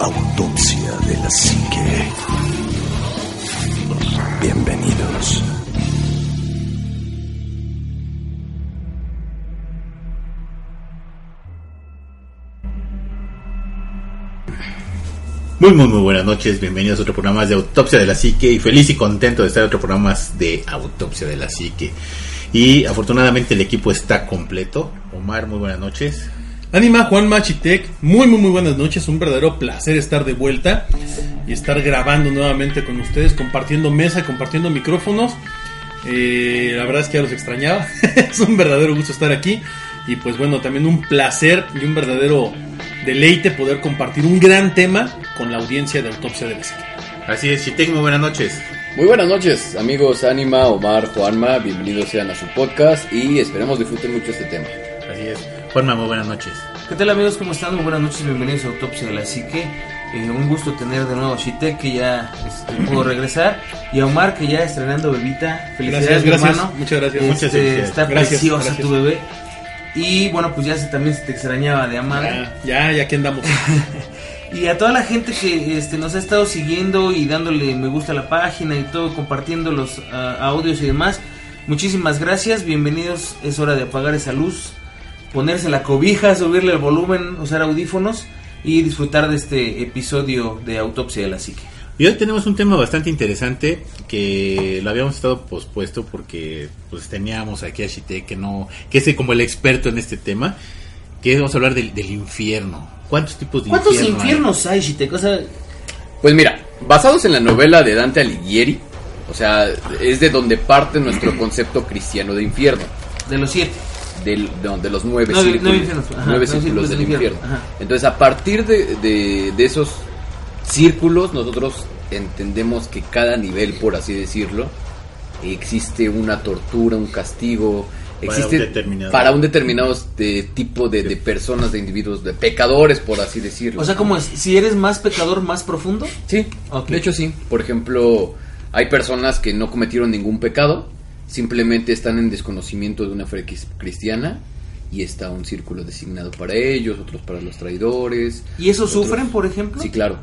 Autopsia de la psique. Bienvenidos. Muy, muy, muy buenas noches. Bienvenidos a otro programa de Autopsia de la Psique. Y feliz y contento de estar en otro programa de Autopsia de la Psique. Y afortunadamente el equipo está completo. Omar, muy buenas noches. Anima Juan Machitec, muy muy muy buenas noches, un verdadero placer estar de vuelta y estar grabando nuevamente con ustedes, compartiendo mesa, compartiendo micrófonos. Eh, la verdad es que ya los extrañaba, es un verdadero gusto estar aquí y pues bueno, también un placer y un verdadero deleite poder compartir un gran tema con la audiencia de Autopsia de Psique. Así es, Chitec, muy buenas noches. Muy buenas noches, amigos Anima, Omar, Juanma, bienvenidos sean a su podcast y esperemos disfruten mucho este tema. Así es. Juanma, muy buenas noches. ¿Qué tal amigos? ¿Cómo están? Muy buenas noches, bienvenidos a Autopsia de la Psique. Eh, un gusto tener de nuevo a Shitek que ya este, pudo regresar y a Omar que ya estrenando bebita. Felicidades, Gracias, mi gracias, hermano. muchas gracias. Este, Muchas felicidades. Está Gracias, preciosa gracias. tu bebé. Y bueno, pues ya se, también se te extrañaba de amar. Ya, ya, ya aquí andamos. Y a toda la gente que este, nos ha estado siguiendo y dándole me gusta a la página y todo, compartiendo los ah, audios y demás, muchísimas gracias, bienvenidos, es hora de apagar esa luz, ponerse la cobija, subirle el volumen, usar audífonos y disfrutar de este episodio de Autopsia de la Psique. Y hoy tenemos un tema bastante interesante que lo habíamos estado pospuesto porque pues teníamos aquí a Chitec que no, que es como el experto en este tema, que vamos a hablar del, del infierno. ¿Cuántos tipos de ¿Cuántos infierno hay? infiernos hay, Shitek? O sea, Pues mira, basados en la novela de Dante Alighieri, o sea, es de donde parte nuestro concepto cristiano de infierno, de los siete. Del- de, de los nueve círculos, nueve ajá, círculos del infierno. Entonces, a partir de, de- de esos círculos, nosotros entendemos que cada nivel, por así decirlo, existe una tortura, un castigo, Para existe un determinado- para un determinado este, tipo de, de personas, de individuos, de pecadores, por así decirlo. O sea, como es, si eres más pecador, más profundo. Sí, de hecho sí. Por ejemplo, hay personas que no cometieron ningún pecado, simplemente están en desconocimiento de una fe cristiana y está un círculo designado para ellos, otros para los traidores. ¿Y eso otros- sufren, por ejemplo? Sí, claro.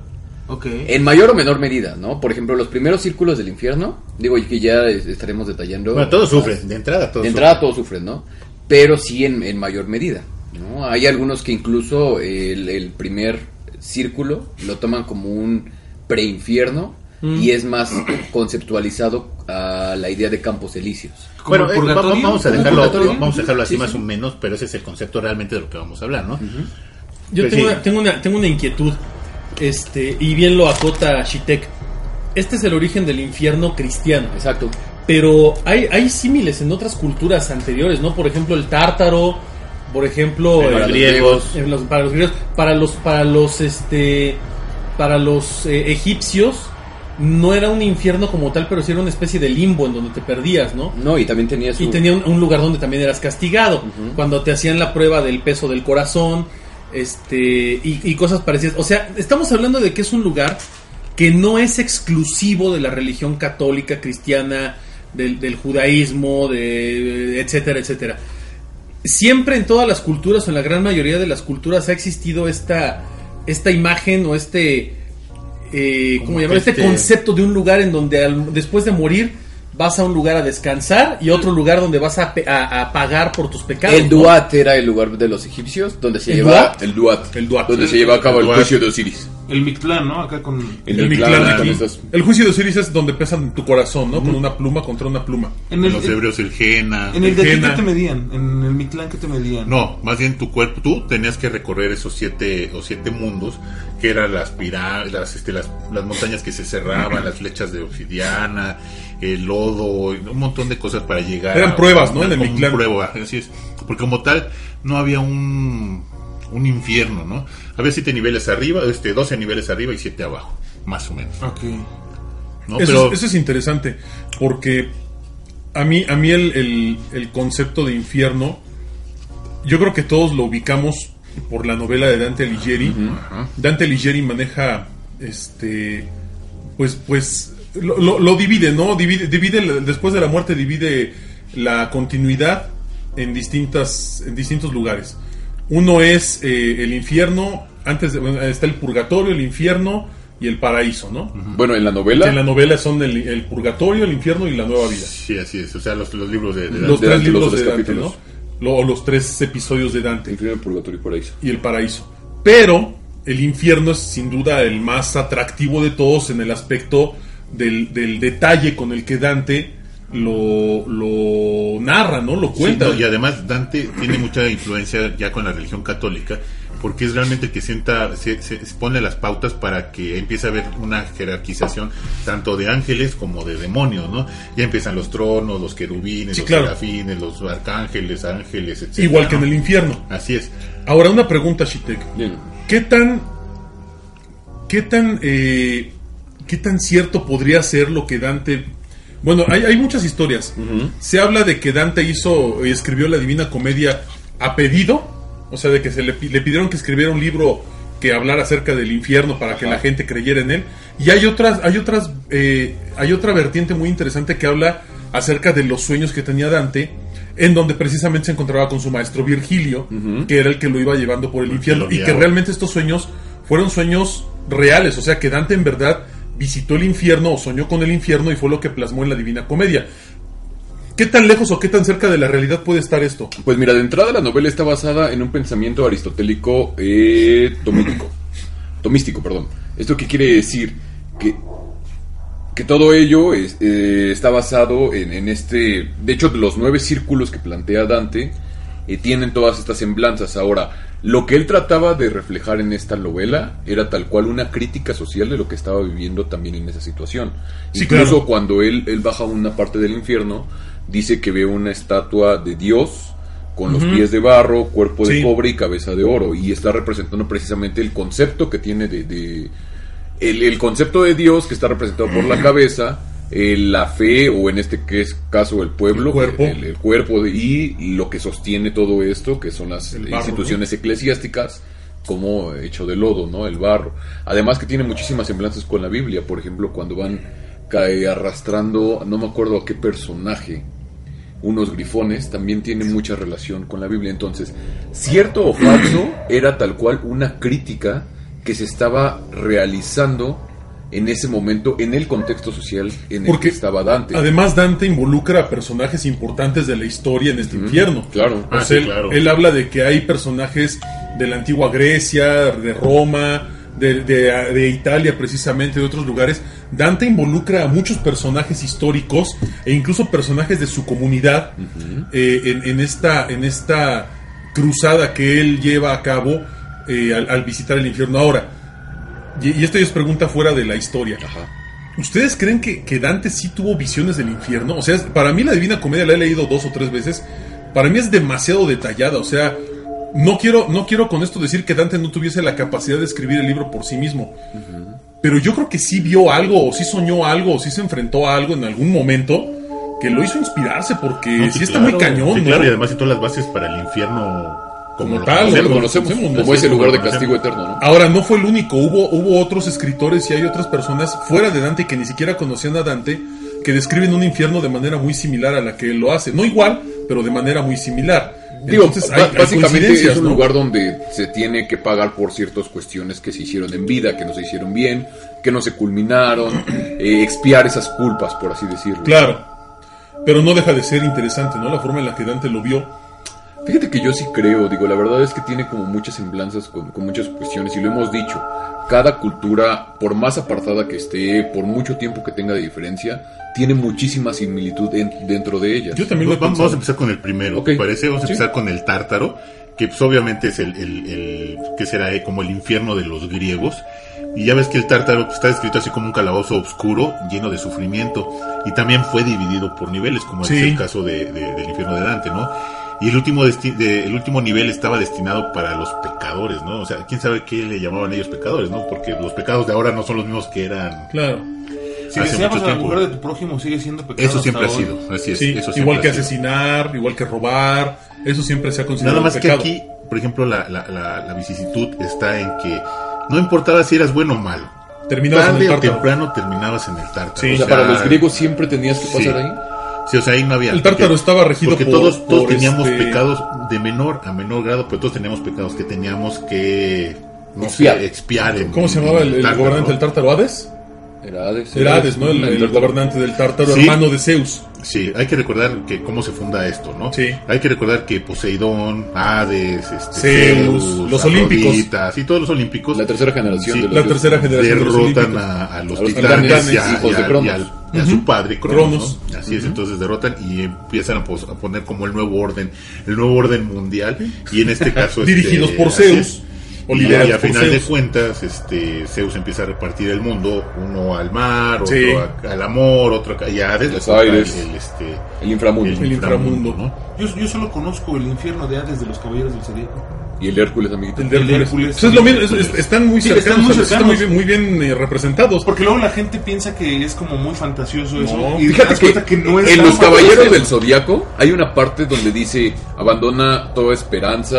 Ok. En mayor o menor medida, ¿no? Por ejemplo, los primeros círculos del infierno, digo y que ya es- estaremos detallando. Bueno, todos más. sufren, de entrada todos De entrada todos sufren, ¿no? Pero sí en, en mayor medida, ¿no? Hay algunos que incluso el, el primer círculo lo toman como un preinfierno Mm. y es más conceptualizado a la idea de campos elíseos. ¿Como Bueno, eh, vamos a ¿Como dejarlo, vamos a dejarlo así Sí, más sí. o menos, pero ese es el concepto realmente de lo que vamos a hablar, ¿no? Yo Pues tengo, sí. una, tengo, una, tengo una inquietud, este, y bien lo acota Shitek. Este es el origen del infierno cristiano, Exacto. pero hay, hay símiles en otras culturas anteriores, ¿no? Por ejemplo, el tártaro, por ejemplo, Para el- los griegos, en los- para los griegos, para los, para los, este, para los eh, egipcios, no era un infierno como tal, pero sí era una especie de limbo en donde te perdías, ¿no? No, y también tenía su... Y tenía un, un lugar donde también eras castigado. Cuando te hacían la prueba del peso del corazón, este, y, y cosas parecidas. O sea, estamos hablando de que es un lugar que no es exclusivo de la religión católica, cristiana, del, del judaísmo, de etcétera, etcétera. Siempre en todas las culturas, o en la gran mayoría de las culturas, ha existido esta, esta imagen o este, eh, Como ¿cómo llamar? Este, este- concepto de un lugar en donde al- después de morir vas a un lugar a descansar y otro lugar donde vas a, pe- a- a pagar por tus pecados. El ¿no? Duat era el lugar de los egipcios donde se ¿El lleva Duat? el Duat, El Duat. donde se lleva a cabo El el juicio de Osiris. El Mictlán, ¿no? Acá con... En El Mictlán, Mictlán con estos- El juicio de Osiris es donde pesan tu corazón, ¿no? Con una pluma contra una pluma. En En el, los hebreos el Jena. en el de aquí que te medían, en el Mictlán que te medían. No, más bien tu cuerpo, tú tenías que recorrer esos siete o siete mundos, que eran las pirámides, las, este, las, las montañas que se cerraban, las flechas de obsidiana, el lodo, un montón de cosas para llegar. Eran a- pruebas, ¿no? En el prueba, así es. Porque como tal, no había un un infierno, ¿no? Había siete niveles arriba, este, 12 niveles arriba y siete abajo, más o menos. Ok. ¿no? Eso, Pero es, eso es interesante, porque a mí, a mí el, el- el concepto de infierno, yo creo que todos lo ubicamos por la novela de Dante Alighieri. Dante Alighieri maneja, este, pues, pues, lo, lo- lo divide, ¿no? Divide, divide, después de la muerte divide la continuidad en distintas, en distintos lugares. Uno es eh, el infierno, antes de- bueno, está el purgatorio, el infierno y el paraíso, ¿no? Bueno, en la novela, En la novela son el, el purgatorio, el infierno y la nueva vida. sí, así es, o sea, los, los libros de, de Los de tres Dante, libros de Dante, capítulos. ¿no? Lo- o los tres episodios de Dante Infierno, Purgatorio y Paraíso. y el paraíso. Pero el infierno es sin duda el más atractivo de todos en el aspecto del, del detalle con el que Dante lo, lo narra, ¿no? Lo Sí, cuenta. no, y además Dante tiene mucha influencia ya con la religión católica, porque es realmente el que sienta, se, se- pone las pautas para que empiece a haber una jerarquización tanto de ángeles como de demonios, ¿no? Ya empiezan los tronos, los querubines, Sí, los claro. serafines, los arcángeles, ángeles, etc. Igual que en el infierno. Así es. Ahora, una pregunta, Shitek. Bien. ¿Qué tan. ¿Qué tan. eh, ¿Qué tan cierto podría ser lo que Dante. Bueno, hay, hay muchas historias. Se habla de que Dante hizo. eh, escribió la Divina Comedia a pedido. O sea, de que se le, pi- le pidieron que escribiera un libro que hablara acerca del infierno para que la gente creyera en él. Y hay otras. Hay otras. eh, hay otra vertiente muy interesante que habla acerca de los sueños que tenía Dante. En donde precisamente se encontraba con su maestro Virgilio, que era el que lo iba llevando por el infierno, y que realmente estos sueños fueron sueños reales, o sea que Dante en verdad visitó el infierno o soñó con el infierno y fue lo que plasmó en la Divina Comedia. ¿Qué tan lejos o qué tan cerca de la realidad puede estar esto? Pues mira, de entrada la novela está basada en un pensamiento aristotélico eh, tomístico. Tomístico, perdón. ¿Esto qué quiere decir? Que, que todo ello eh, está basado en, en este... De hecho, los nueve círculos que plantea Dante eh, tienen todas estas semblanzas. Ahora, lo que él trataba de reflejar en esta novela era tal cual una crítica social de lo que estaba viviendo también en esa situación. Sí, Incluso claro. cuando él, él baja a una parte del infierno, dice que ve una estatua de Dios con los pies de barro, cuerpo de Sí. cobre y cabeza de oro. Y está representando precisamente el concepto que tiene de... de- el, el concepto de Dios que está representado por la cabeza, eh, la fe, o en este que es caso el pueblo, El cuerpo. el, el cuerpo de- y lo que sostiene todo esto, que son las barro, instituciones eclesiásticas, como hecho de lodo, ¿no? El barro. Además que tiene muchísimas semblanzas con la Biblia, por ejemplo, cuando van cae arrastrando, no me acuerdo a qué personaje, unos grifones, también tiene mucha relación con la Biblia. Entonces, cierto o falso era tal cual una crítica que se estaba realizando en ese momento, en el contexto social en el Porque que estaba Dante. Además, Dante involucra a personajes importantes de la historia en este infierno. claro. Ah, sí, él, claro. él habla de que hay personajes de la antigua Grecia, de Roma, de, de- de Italia precisamente, de otros lugares. Dante involucra a muchos personajes históricos e incluso personajes de su comunidad eh, en, en esta, en esta cruzada que él lleva a cabo eh, al, al visitar el infierno. Ahora, y, y esto ya es pregunta fuera de la historia. Ajá. ¿Ustedes creen que, que Dante sí tuvo visiones del infierno? O sea, para mí la Divina Comedia la he leído dos o tres veces. Para mí es demasiado detallada. O sea, no quiero, no quiero con esto decir que Dante no tuviese la capacidad de escribir el libro por sí mismo. Pero yo creo que sí vio algo, o sí soñó algo, o sí se enfrentó a algo en algún momento que lo hizo inspirarse, porque No, sí, está muy cañón, sí, ¿no? claro, y además todas las bases para el infierno como, lo tal, Como lo lo conocemos. conocemos, conocemos, como ese lugar de lo castigo eterno, ¿no? Ahora, no fue el único, hubo, hubo otros escritores y hay otras personas fuera de Dante que ni siquiera conocían a Dante que describen un infierno de manera muy similar a la que él lo hace. No igual, pero de manera muy similar. Digo, Entonces, hay- hay básicamente es un ¿no? lugar donde se tiene que pagar por ciertas cuestiones que se hicieron en vida, que no se hicieron bien, que no se culminaron, eh, expiar esas culpas, por así decirlo. Claro. Pero no deja de ser interesante, ¿no? La forma en la que Dante lo vio. Fíjate que yo sí creo, digo, la verdad es que tiene como muchas semblanzas con, con muchas cuestiones y lo hemos dicho, cada cultura, por más apartada que esté, por mucho tiempo que tenga de diferencia, tiene muchísima similitud en- dentro de ellas. Yo también lo Vamos, vamos a empezar con el primero, Ok. ¿te parece? Vamos a Sí. empezar con el tártaro, que pues, obviamente es el, el, el- que será Eh, como el infierno de los griegos. Y ya ves que el tártaro pues, está descrito así como un calabozo oscuro, lleno de sufrimiento. Y también fue dividido por niveles, como Sí. es el caso de- de- del infierno de Dante, ¿no? Y el último, de- el último nivel estaba destinado para los pecadores, ¿no? O sea, quién sabe qué le llamaban ellos pecadores, ¿no? Porque los pecados de ahora no son los mismos que eran Claro. Si hace deseamos mucho a la tiempo. mujer de tu prójimo, sigue siendo pecado. Eso siempre ha hoy. sido, así es. Sí, eso siempre igual que asesinar, igual que robar, eso siempre se ha considerado Nada más que aquí, por ejemplo, la, la, la, la vicisitud está en que no importaba si eras bueno o malo. Terminabas en Tarde el o temprano terminabas en el tártaro. Sí. O sea, para los griegos siempre tenías que pasar Sí. ahí. Sí, o sea, ahí no había. El tártaro porque- estaba regido Porque por- todos, todos por teníamos este- pecados de menor a menor grado, pero todos teníamos pecados que teníamos que no Expiar. sé, expiar. en- ¿Cómo se llamaba el, el tártaro, gobernante del tártaro? ¿Hades? Era Hades. Era Hades, ¿no? El, el gobernante del tártaro, Sí. hermano de Zeus. Sí, hay que recordar que cómo se funda esto, ¿no? Sí. Hay que recordar que Poseidón, Hades, este, Zeus, los olímpicos. Sí, todos los olímpicos. La tercera generación Sí, de los La tercera generación de los derrotan a, a los A los titanes titanes, y a, hijos y de a- y al- a su padre Cronos, Cronos. ¿no? así es entonces derrotan y empiezan a, poner como el nuevo orden el nuevo orden mundial y en este caso este, Dirigidos por Zeus, o y, a final de cuentas este Zeus empieza a repartir el mundo uno al mar otro Sí. a- al amor otro a- y a Hades Los el, aires. el, este El inframundo. El inframundo. ¿no? Yo, yo solo conozco el infierno de Hades de los caballeros del Zodíaco. Y el Hércules, amiguito. El Hércules. Pues es lo mismo, es- es- están muy Sí, cercanos, están muy están cercanos. muy bien, muy bien, eh, representados. Porque luego la gente piensa que es como muy fantasioso eso. No. y te Fíjate que, no es en los caballeros del zodiaco hay una parte donde dice abandona toda esperanza.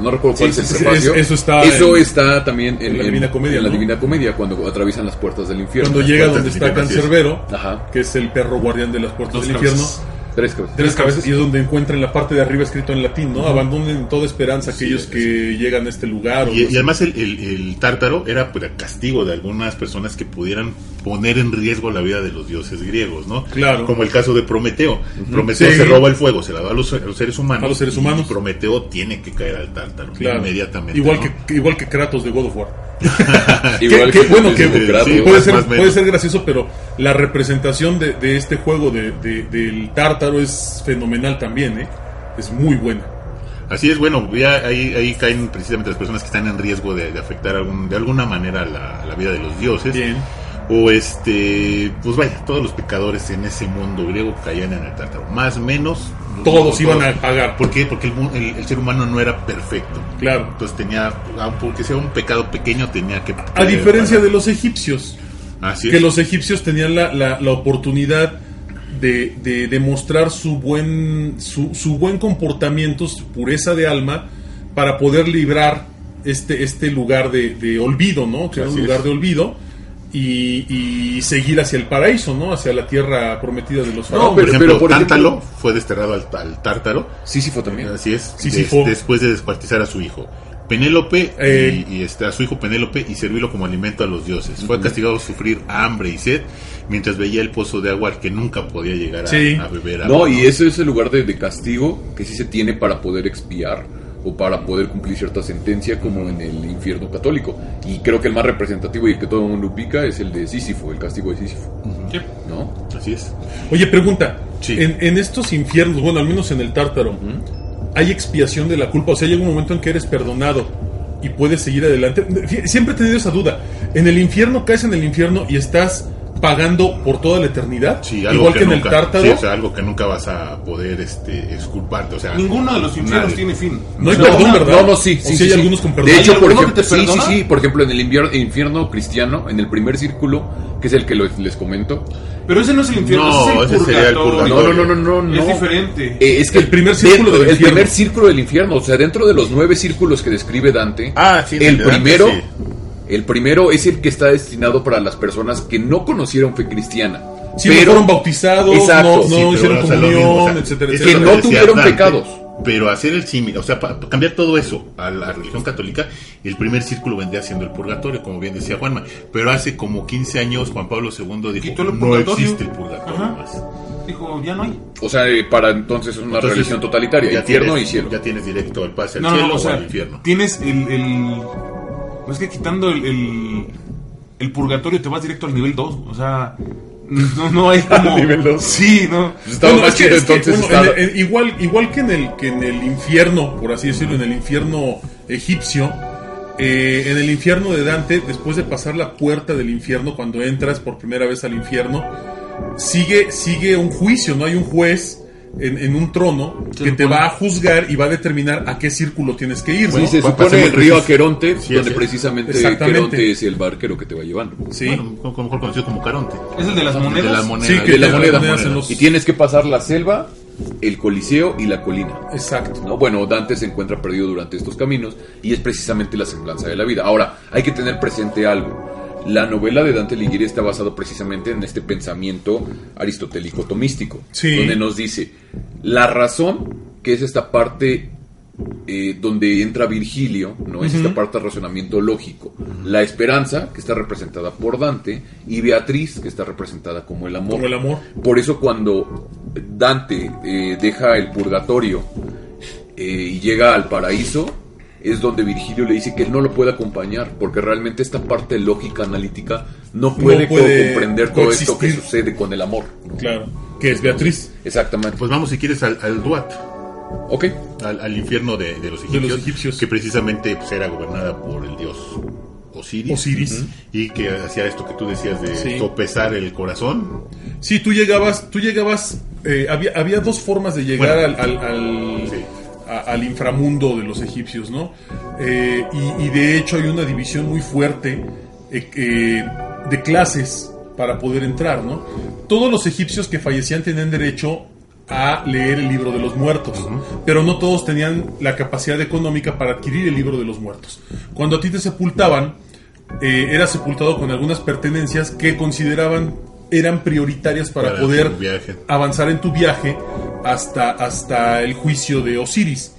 No recuerdo cuál Sí, es el sí, prefacio. es- eso está Eso en- está también en, en la Divina Comedia, en la ¿no? Divina Comedia cuando atraviesan las puertas del infierno. Cuando llega donde está infierno. Cancerbero, Ajá. que es el perro guardián de las puertas del cabezas. Tres cabezas. tres cabezas, y es donde encuentra en la parte de arriba escrito en latín, ¿no? Abandonen toda esperanza aquellos sí, que llegan a este lugar. Y, además el, el- el tártaro era pues, castigo de algunas personas que pudieran poner en riesgo la vida de los dioses griegos, ¿no? Claro. Como el caso de Prometeo. Prometeo Sí. se roba el fuego, se la da a los, a los seres humanos. A los seres y humanos. Prometeo tiene que caer al tártaro Claro. inmediatamente. Igual, ¿no? que, igual que Kratos de God of War. Igual que, bueno, que Kratos. sí, puede, más- ser, puede ser gracioso, pero la representación de, de este juego de, de- del tártaro es fenomenal también, ¿eh? Es muy buena. Así es, bueno, ya ahí, ahí caen precisamente las personas que están en riesgo de, de afectar algún, de alguna manera la, la vida de los dioses. Bien. O este, pues vaya, todos los pecadores en ese mundo griego caían en el tártaro. Más o menos. Todos iban a pagar. ¿Por qué? Porque el, el- el ser humano no era perfecto. Claro. Entonces tenía, aunque sea un pecado pequeño, tenía que... A diferencia de los egipcios, Así que los egipcios tenían la, la- la oportunidad de, de demostrar su buen, su, su buen comportamiento, su pureza de alma, para poder librar este, este lugar de, de olvido, ¿no? Que era un Así lugar es. de olvido. Y, y seguir hacia el paraíso, ¿no? Hacia la tierra prometida de los No, faraones. Por pero- ejemplo, por ejemplo- Tántalo fue desterrado al, al tártaro. Sísifo también. Así es. Sísifo. des- después de descuartizar a su hijo. Penélope Eh. y, y, este, a su hijo Penélope y servirlo como alimento a los dioses. Fue castigado a sufrir hambre y sed mientras veía el pozo de agua al que nunca podía llegar a, Sí. a beber agua. No, y ese es el lugar de, de castigo que sí se tiene para poder expiar o para poder cumplir cierta sentencia como en el infierno católico. Y creo que el más representativo y el que todo el mundo ubica es el de Sísifo, el castigo de Sísifo. Sí. ¿No? Así es. Oye, pregunta. Sí. En, en estos infiernos, bueno, al menos en el tártaro, ¿hay expiación de la culpa? O sea, llega un momento en que eres perdonado y puedes seguir adelante. Siempre he tenido esa duda. En el infierno caes en el infierno y estás pagando por toda la eternidad. Sí, algo Igual que, en nunca, el tártaro. sí, o sea, algo que nunca vas a poder este, exculparte. O sea, Ninguno de los infiernos tiene fin. No hay O sea, perdón, ¿verdad? No, no, sí. O sí, sí hay sí, algunos sí. con perdón. De hecho, ¿Hay por ejemplo, que sí, sí, sí. Por ejemplo, en el infierno cristiano, en el primer círculo, que es el que lo- les comento. Pero ese no es el infierno, No, ese es el ese sería el purgatorio. No, no, no, no, no. Es no. diferente. Eh, es que El primer círculo dentro- del el infierno. primer círculo del infierno, o sea, dentro de los nueve círculos que describe Dante, Ah, sí, el el primero, sí. El primero es el que está destinado para las personas que no conocieron fe cristiana, Si no pero fueron bautizados, Exacto, no, sí, no pero, hicieron o sea, lo comunión, mismo, o sea, etcétera, es que etcétera. no tuvieron Dante, pecados. Pero hacer el símil, o sea, para cambiar todo eso a la religión católica, el primer círculo vendría siendo el purgatorio, como bien decía Juanma. Pero hace como 15 años Juan Pablo II dijo, no purgatorio". existe el purgatorio Ajá. más. Dijo, ya no hay. o sea, eh, para entonces es una Entonces, religión totalitaria, ya infierno tienes- y cielo. Ya tienes directo al pase al No, no, cielo no, o o sea, al infierno. tienes el, el... No es que quitando el, el, el purgatorio te vas directo al nivel 2. O sea, no, no hay como... nivel dos. Sí, no. Pues igual, igual que en el que en el infierno, por así decirlo, en el infierno egipcio, eh, en el infierno de Dante, después de pasar la puerta del infierno, cuando entras por primera vez al infierno, sigue, sigue un juicio, no hay un juez en, en un trono Se que te va a juzgar y va a determinar a qué círculo tienes que ir, Sí, ¿no? se supone el río Aqueronte, Sí, donde sí. precisamente Exactamente. Aqueronte es el barquero que te va llevando. Sí. Bueno, mejor conocido como Caronte. Es el de las De monedas. las monedas. Sí, que de la moneda. monedas en los- Y tienes que pasar la selva, el coliseo y la colina. Exacto. ¿no? Bueno, Dante se encuentra perdido durante estos caminos y es precisamente la semblanza de la vida. Ahora, hay que tener presente algo. La novela de Dante Alighieri está basada precisamente en este pensamiento aristotélico tomístico, Sí. donde nos dice la razón, que es esta parte eh, donde entra Virgilio, no es esta parte de razonamiento lógico, la esperanza, que está representada por Dante, y Beatriz, que está representada como el amor. Como el amor. Por eso cuando Dante eh, deja el purgatorio eh, y llega al paraíso, es donde Virgilio le dice que él no lo puede acompañar, porque realmente esta parte lógica analítica no puede, puede comprender todo esto que sucede con el amor. ¿no? Claro. Que es Beatriz. Exactamente. Pues vamos, si quieres, al, al Duat, ok. al, al infierno de, de los De egipcios, los egipcios. que precisamente pues, era gobernada por el dios Osiris. Osiris. Y que hacía esto que tú decías de Sí. sopesar el corazón. Sí, tú llegabas, tú llegabas, eh, había, había dos formas de llegar Bueno. al, al, al- Sí. A- al inframundo de los egipcios, ¿no? Eh, y, y de hecho hay una división muy fuerte eh, eh, de clases para poder entrar, ¿no? Todos los egipcios que fallecían tenían derecho a leer el libro de los muertos, pero no todos tenían la capacidad económica para adquirir el libro de los muertos. Cuando a ti te sepultaban, eh, eras sepultado con algunas pertenencias que consideraban eran prioritarias para, Para poder avanzar en tu viaje hasta, hasta el juicio de Osiris.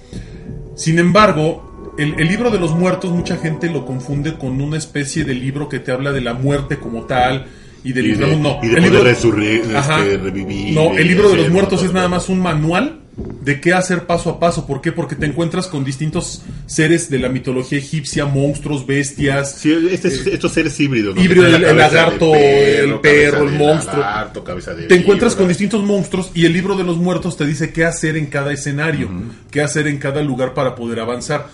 Sin embargo, el, el libro de los muertos mucha gente lo confunde con una especie de libro que te habla de la muerte como tal y del Y de, inframundo. No, y de el poder libro- este, revivir. No, el libro de los muertos es nada más un manual de qué hacer paso a paso. ¿Por qué? Porque te encuentras con distintos seres de la mitología egipcia, monstruos, bestias. Sí, este es- estos seres híbridos. ¿no? Híbrido, el- lagarto, el perro, el monstruo. lagarto, cabeza de Te encuentras con distintos monstruos y el libro de los muertos te dice qué hacer en cada escenario, qué hacer en cada lugar para poder avanzar.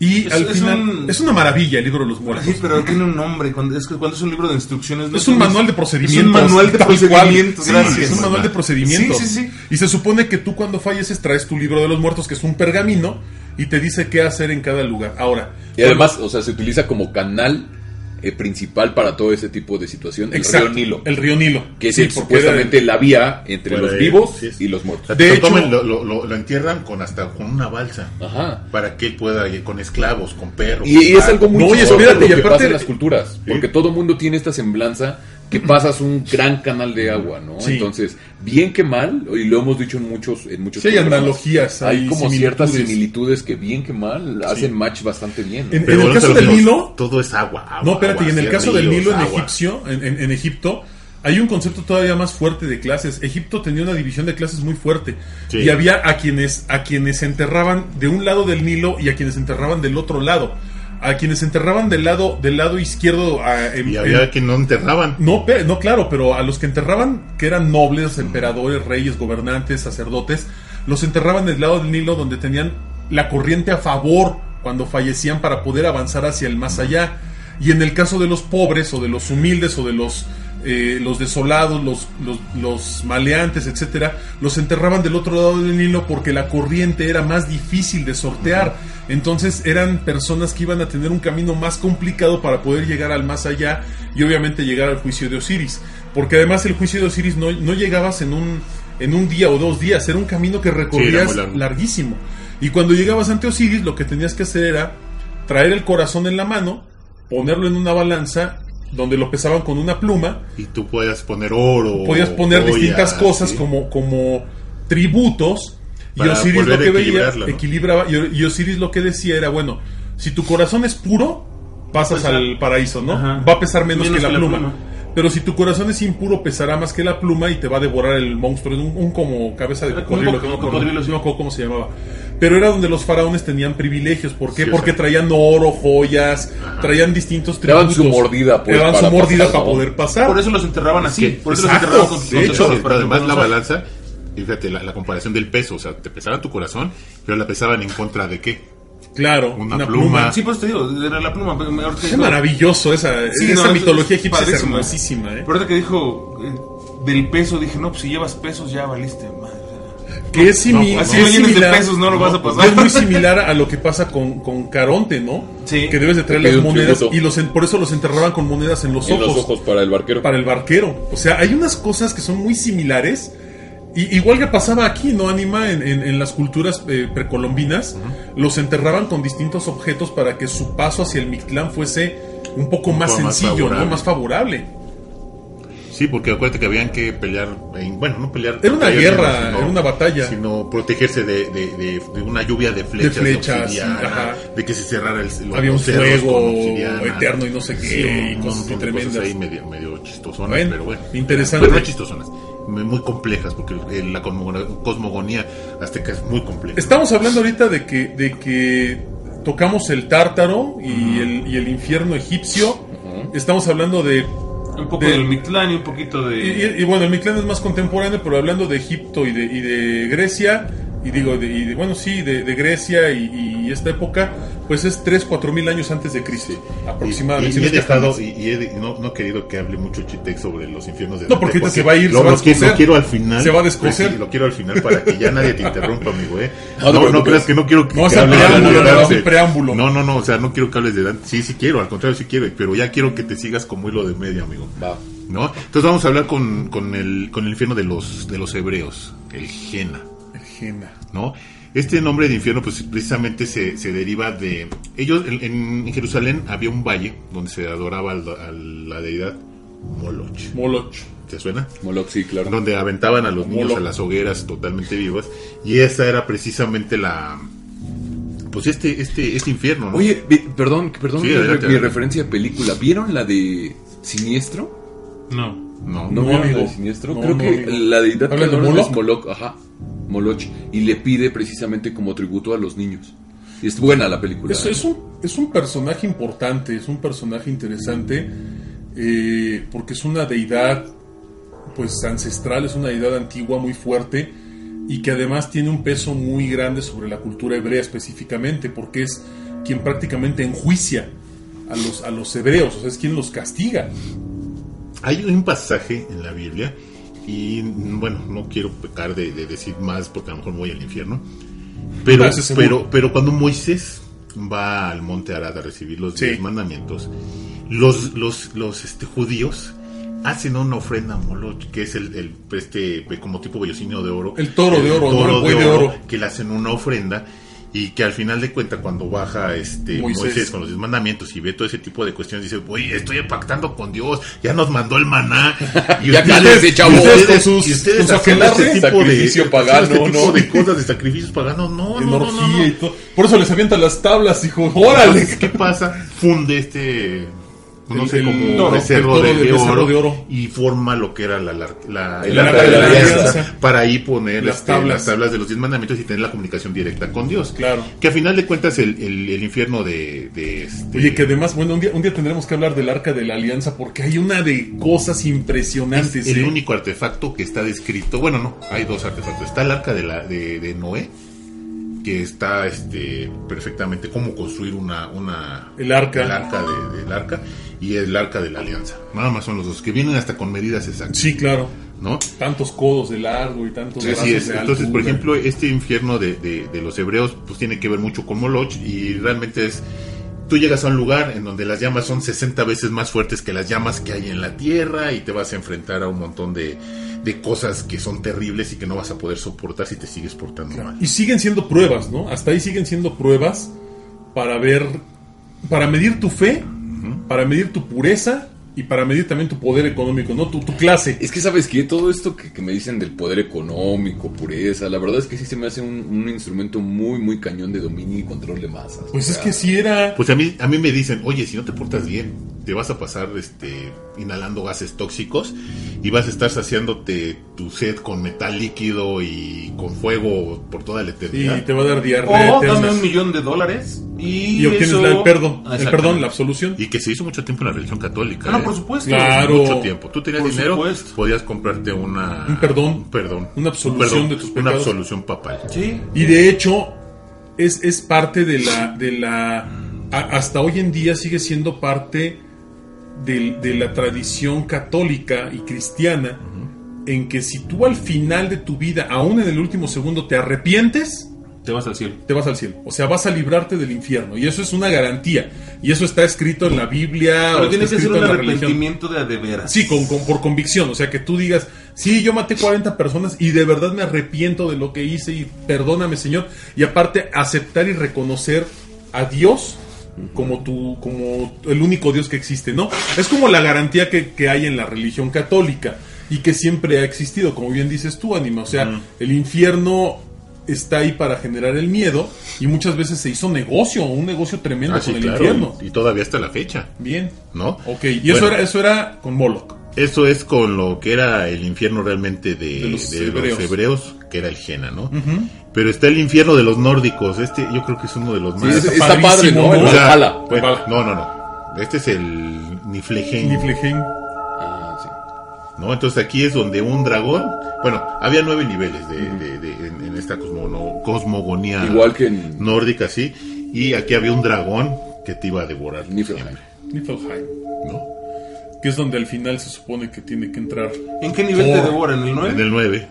Y Es- al es final un- es una maravilla el libro de los muertos. Sí, pero tiene un nombre. Cuando, es que cuando es un libro de instrucciones. no Es un manual de procedimientos. Es un manual de procedimientos, Sí, gracias. Es un manual de procedimientos. Sí, sí, sí. Y se supone que tú cuando falleces traes tu libro de los muertos, que es un pergamino, y te dice qué hacer en cada lugar. Ahora. Y además, o sea, se utiliza como canal eh, principal para todo ese tipo de situación, el Exacto, río Nilo. El río Nilo. que es Sí, el- porque era- supuestamente la vía entre los vivos sí, sí. y los muertos. De lo hecho- lo, lo- lo- lo entierran con hasta con una balsa. Ajá. Para que él pueda ir con esclavos, con perros. Y, con y es algo muy No, y lo y que aparte- pasa en las culturas, porque todo mundo tiene esta semblanza que pasas un gran canal de agua, ¿no? Sí. Entonces, bien que mal, y lo hemos dicho en muchos en muchos Sí, hay analogías, hay, hay como ciertas similitudes. que bien que mal hacen match bastante bien. ¿no? En- el caso del Nilo- Todo es agua. agua No, espérate, agua, y en el caso del Nilo en egipcio, en, en- en Egipto, hay un concepto todavía más fuerte de clases. Egipto tenía una división de clases muy fuerte. Sí. Y había a quienes, a quienes enterraban de un lado del Nilo y a quienes enterraban del otro lado. A quienes enterraban del lado, del lado izquierdo a- en- Y había en- que no enterraban. no, no, claro, pero a los que enterraban, que eran nobles, emperadores, reyes, gobernantes, sacerdotes, los enterraban del lado del Nilo donde tenían la corriente a favor cuando fallecían para poder avanzar hacia el más allá. Y en el caso de los pobres o de los humildes o de los, eh, los desolados, los, los, los maleantes, etcétera, los enterraban del otro lado del Nilo porque la corriente era más difícil de sortear. Entonces eran personas que iban a tener un camino más complicado para poder llegar al más allá y obviamente llegar al juicio de Osiris. Porque además el juicio de Osiris no, no llegabas en un, en un día o dos días, era un camino que recorrías larguísimo. Y cuando llegabas ante Osiris lo que tenías que hacer era traer el corazón en la mano, ponerlo en una balanza donde lo pesaban con una pluma Y tú puedas poner oro. podías poner joyas, distintas cosas ¿sí? como, como tributos y Osiris lo que veía equilibraba y, Osiris lo que decía era bueno si tu corazón es puro pasas Pesar. al paraíso no Ajá. va a pesar menos, Menos que, la, que la pluma. pluma. Pero si tu corazón es impuro pesará más que la pluma y te va a devorar el monstruo. Es un, un como cabeza de cocodrilo que no me cómo se llamaba. Pero era donde los faraones tenían privilegios. ¿por qué? Sí, porque traían oro joyas traían distintos Daban tributos. su mordida, pues, daban su para mordida pasar, para ¿no? poder pasar. Por eso los enterraban así. por eso los enterraban con de hecho, tesoros, Pero además la balanza, fíjate, la, la comparación del peso, o sea, te pesaban tu corazón, pero la pesaban en contra de qué? Claro Una una, pluma. pluma Sí, pues te digo, era la pluma. Qué maravilloso esa, Sí, esa no, mitología es egipcia es hermosísima, ¿eh? Pero ahorita que dijo eh, del peso, dije, no, pues si llevas pesos ya valiste, madre. que es, simi- No, así es millones de similar, pesos no lo vas a pasar. es muy similar a lo que pasa con, con Caronte, ¿no? Sí. Que debes de traer las monedas tributo. y los en- por eso los enterraban con monedas en los En ojos. los ojos para el barquero. para el barquero. O sea, hay unas cosas que son muy similares. Y, igual que pasaba aquí, ¿no? Anima en, en- en las culturas eh, precolombinas, los enterraban con distintos objetos para que su paso hacia el Mictlán fuese un poco Un más poco más sencillo, ¿no? favorable. Más favorable. Sí, porque acuérdate que habían que pelear, en- bueno, no pelear. Era una guerra, sino- era una batalla. Sino protegerse de, de- de- de una lluvia de flechas, de, flechas, ajá. de que se cerrara el Había un fuego eterno y no sé qué, Sí, y cosas tremendas. cosas ahí medio, medio chistosonas, Bueno, pero bueno. interesante. Bueno, no chistosonas, muy muy complejas, porque la cosmogonía, azteca es muy compleja. Estamos hablando ahorita de que, de que tocamos el tártaro y, el, y el infierno egipcio. Estamos hablando de Un poco de- del Mictlán y un poquito Y, de. y- y bueno, el Mictlán es más contemporáneo, pero hablando de Egipto y de, y de Grecia, y digo, de, y de- bueno, sí, de, de Grecia y, y esta época, pues es 3, 4 mil años antes de Cristo, Y, aproximadamente. y no he dejado, y, y he de- no, no he querido que hable mucho Chitec sobre los infiernos de No, Dante, porque ahorita se va a ir, lo, se va a descoser. lo quiero al final. Se va a descoser. Pues sí, lo quiero al final para que ya nadie te interrumpa, amigo, ¿eh? No No, no, creas que no quiero que, No, que hables de preámbulo, Dante. es el preámbulo. No, no, no, o sea, no quiero que hables de Dante. Sí, sí quiero, al contrario, sí quiero, pero ya quiero que te sigas como hilo de media, amigo. Va. ¿No? Entonces vamos a hablar con, con, el, con el infierno de los, de los hebreos, el Jena. ¿No? Este nombre de infierno, pues precisamente se, se deriva de. Ellos, en, en Jerusalén había un valle donde se adoraba al- a la deidad Moloch. Moloch. ¿Te suena? Moloch, sí, claro. Donde aventaban a los niños Moloch. a las hogueras totalmente vivas. Y esa era precisamente la. Pues este, este, este infierno, ¿no? Oye, vi- perdón, perdón, Sí, mi, adelante, mi adelante. referencia a película. ¿Vieron la de Siniestro? No. No. ¿No, amigo. de Siniestro? No, Creo no, que amigo. la deidad ¿Hablan de Moloch? es Moloch, ajá. Moloch. Y le pide precisamente como tributo a los niños. Y es buena la película. Es, es un, es un personaje importante, es un personaje interesante, eh, porque es una deidad pues ancestral, es una deidad antigua muy fuerte y que además tiene un peso muy grande sobre la cultura hebrea específicamente, porque es quien prácticamente enjuicia a los, a los hebreos, o sea, es quien los castiga. Hay un pasaje en la Biblia, y bueno, no quiero pecar de, de decir más porque a lo mejor me voy al infierno, pero, pero, pero cuando Moisés va al monte Arad a recibir los Sí. diez mandamientos, los, los, los este, judíos hacen una ofrenda a Moloch, que es el, el este como tipo vellocinio de oro. El toro de oro, ¿no? El buey de oro. Que le hacen una ofrenda y que al final de cuentas cuando baja este Moisés. Moisés, con los diez mandamientos y ve todo ese tipo de cuestiones dice oye estoy pactando con Dios ya nos mandó el maná y Ya cálense, y chavos. ustedes, Con sus- y ustedes con su haciendo este tipo de Sacrificio pagano, este tipo ¿no? de cosas de sacrificios paganos no no no, y. Por eso les avientan las tablas, hijo. ¡Órale! ¿qué pasa? funde este no sé como el toro de, oro, de oro. y forma lo que era la, la, la- El arca de la alianza, alianza. para ahí poner Las este, tablas. las tablas de los diez mandamientos y tener la comunicación directa con Dios Claro. que a final de cuentas el, el, el infierno de, de este, Oye, que además, bueno, un día, un día tendremos que hablar del arca de la alianza porque hay una de cosas impresionantes. es el ¿eh? único artefacto que está descrito. Bueno, no, hay dos artefactos. Está el arca de, la, de, de Noé, que está este, perfectamente cómo construir una, una El arca. el arca de- del arca y el arca de la alianza. Nada más son los dos que vienen hasta con medidas exactas. Sí, claro. ¿no? Tantos codos de largo y tantos brazos Así es. de Entonces, por ejemplo, este infierno de, de- de los hebreos, pues tiene que ver mucho con Moloch y realmente es. Tú llegas a un lugar en donde las llamas son 60 veces más fuertes que las llamas que hay en la tierra y te vas a enfrentar a un montón de, de cosas que son terribles y que no vas a poder soportar si te sigues portando mal. Y siguen siendo pruebas, ¿no? Hasta ahí siguen siendo pruebas para ver, para medir tu fe, para medir tu pureza y para medir también tu poder económico, ¿no? Tu, tu clase. Es que sabes que todo esto que, que me dicen del poder económico, pureza, la verdad es que sí se me hace un, un instrumento muy, muy cañón de dominio y control de masas. Pues O es que si era... Pues a mí, a mí me dicen, oye, si no te portas bien, te vas a pasar este, inhalando gases tóxicos y vas a estar saciándote tu sed con metal líquido y con fuego por toda la Y eternidad. te va a dar diarrea O dame un millón de dólares y, Y obtienes eso- la- el perdón, Ah, el perdón, la absolución. Y que se hizo mucho tiempo en la religión católica. Ah, no, ¿eh? por supuesto. Claro. Mucho tiempo. Tú tenías Por dinero, supuesto. podías comprarte una... Un perdón. Un perdón. Una absolución Un de tus Una pecados. absolución papal. Sí. Y de hecho, es, es parte de la. De la a- hasta hoy en día sigue siendo parte de, la tradición católica y cristiana en que si tú al final de tu vida, aún en el último segundo, te arrepientes, Te vas al cielo. te vas al cielo. O sea, vas a librarte del infierno. Y eso es una garantía. Y eso está escrito en la Biblia. o Pero tiene que ser un religión. arrepentimiento de a de veras. Sí, con, con- por convicción. O sea, que tú digas, sí, yo maté 40 personas y de verdad me arrepiento de lo que hice y perdóname, Señor. Y aparte, aceptar y reconocer a Dios como tu, como el único Dios que existe, ¿no? Es como la garantía que, que hay en la religión católica y que siempre ha existido, como bien dices tú, Anima. O sea, el infierno está ahí para generar el miedo y muchas veces se hizo negocio, un negocio tremendo Ah, sí, con el claro, infierno. Y todavía hasta la fecha, Bien. ¿no? Ok, y eso, era, eso era con Moloch. Eso es con lo que era el infierno realmente de, De los de los hebreos. Que era el Jena, ¿no? Pero está el infierno de los nórdicos. Este yo creo que es uno de los Sí, más. es- está está padre, ¿no? ¿no? El O sea, Valhalla. bueno, Valhalla. no, no, no. Este es el Niflheim. Niflheim. Ah, sí. ¿no? Entonces aquí es donde un dragón, bueno, había nueve niveles de, de- de- en, en esta cosmono- cosmogonía Igual que en nórdica, sí, y aquí había un dragón que te iba a devorar. Niflheim. siempre, Niflheim. ¿no? Que es donde al final se supone que tiene que entrar. ¿En qué nivel te Thor. devoran? ¿El En 9? el 9.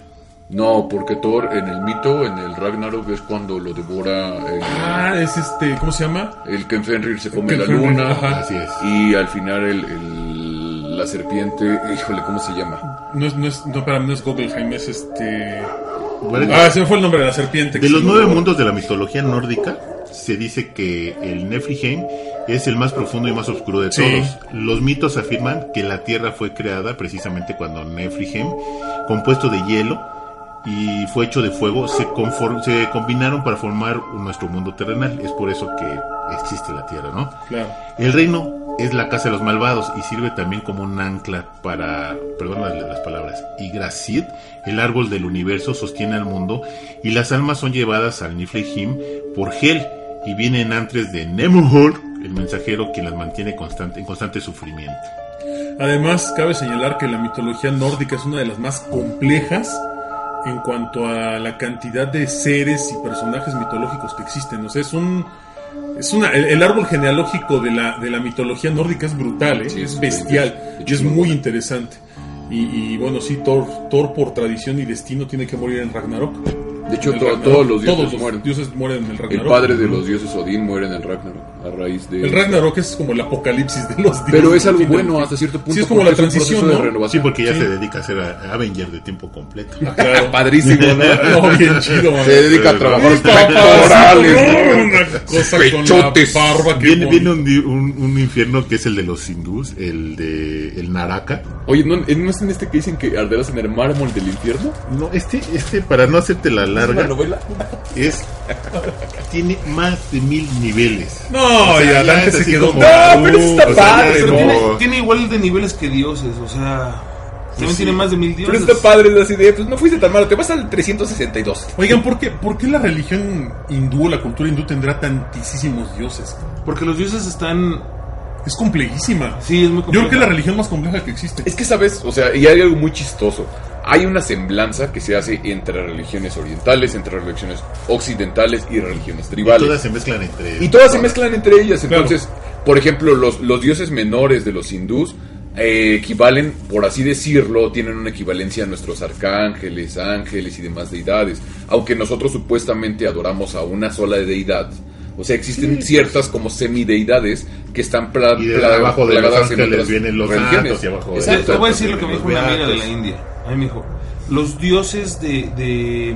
No, porque Thor en el mito, en el Ragnarok, es cuando lo devora el, Ah, es este, ¿cómo se llama? el Ken Fenrir se come la luna. ajá. Así es. Y al final el, el- la serpiente, híjole, ¿cómo se llama? No es, no es, no, para no es Gogelheim, es este. Bueno, Ah, se me fue el nombre de la serpiente. De los nueve mundos de la mitología nórdica, se dice que el Niflheim es el más profundo y más oscuro de Sí. todos. Los mitos afirman que la Tierra fue creada precisamente cuando Niflheim, compuesto de hielo y fue hecho de fuego, se, confor- se combinaron para formar nuestro mundo terrenal. Es por eso que existe la Tierra, ¿no? Claro. El reino es la casa de los malvados y sirve también como un ancla para, perdón las, palabras, Yggdrasil, el árbol del universo, sostiene al mundo y las almas son llevadas al Niflheim por Hel y vienen antes de Nemuhor, el mensajero quien las mantiene constante, en constante sufrimiento. Además, cabe señalar que la mitología nórdica es una de las más complejas en cuanto a la cantidad de seres y personajes mitológicos que existen. O sea, es un. Es una, el, el árbol genealógico de la, de la mitología nórdica es brutal, ¿eh? Sí, es es bestial increíble. y es muy interesante. Y, y, bueno, sí, Thor, Thor por tradición y destino tiene que morir en Ragnarok. De hecho, En el to- Ragnarok. todos los dioses Todos los mueren. dioses mueren en el El Ragnarok. padre de los dioses Odín muere en el Ragnarok a raíz de... El Ragnarok es como el apocalipsis de los dioses. Pero es algo Sí, bueno hasta cierto punto. Sí, es como porque la transición, Sí, porque ya Sí. se dedica a ser a- Avenger de tiempo completo. Claro. Padrísimo, ¿no? No, bien chido, man. Se dedica a trabajar Sí, pectorales. una cosa Pechotes. con la barba que Viene, viene un, un- un infierno que es el de los hindús, el de el Naraka. Oye, ¿no, ¿no es en este que dicen que arderás en el mármol del infierno? No, este, este, para no hacerte la ¿Es una larga, novela? es tiene más de mil niveles. No, O sea, ya Dante es se quedó. como- No, pero eso está sea, padre, Pero ¿no? tiene, tiene igual de niveles que dioses, o sea. También sí. tiene más de mil Pero dioses. está padre es así de, pues no fuiste tan malo, te vas al 362. Oigan, ¿por qué, ¿por qué la religión hindú o la cultura hindú tendrá tantísimos dioses? Porque los dioses están. Es complejísima. Sí, es muy Yo creo que es la compleja. religión más compleja que existe. Es que, ¿sabes? O sea, y hay algo muy chistoso. Hay una semblanza que se hace entre religiones orientales, entre religiones occidentales y religiones Y tribales. todas se mezclan entre Y todas se mezclan entre ellas. Claro. Entonces, por ejemplo, los, los dioses menores de los hindús eh, equivalen, por así decirlo, tienen una equivalencia a nuestros arcángeles, ángeles y demás deidades. Aunque nosotros supuestamente adoramos a una sola deidad. O sea, existen ciertas como semideidades que están pla Y de abajo de los plagadas en ángeles otras vienen los religiones. santos y abajo de- Exacto. Te voy a decir lo que me dijo una amiga de la India. A mí me dijo: Los dioses de. de,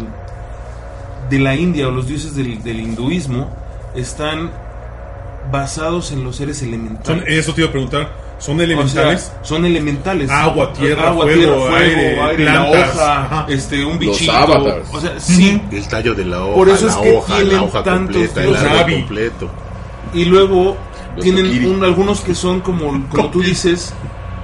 de la India o los dioses del, del hinduismo están basados en los seres Son- elementales. eso te iba a preguntar. ¿Son O sea, elementales? son elementales. Agua, tierra, Agua, fuego, tierra, fuego, aire, aire, la hoja, Ajá. este, un Los bichito. avatars. O sea, sí. el tallo de la hoja, Por eso la es que hoja, tienen la hoja tantos completa, el árbol completo. Y luego Los tienen un- algunos que son como, como tú dices,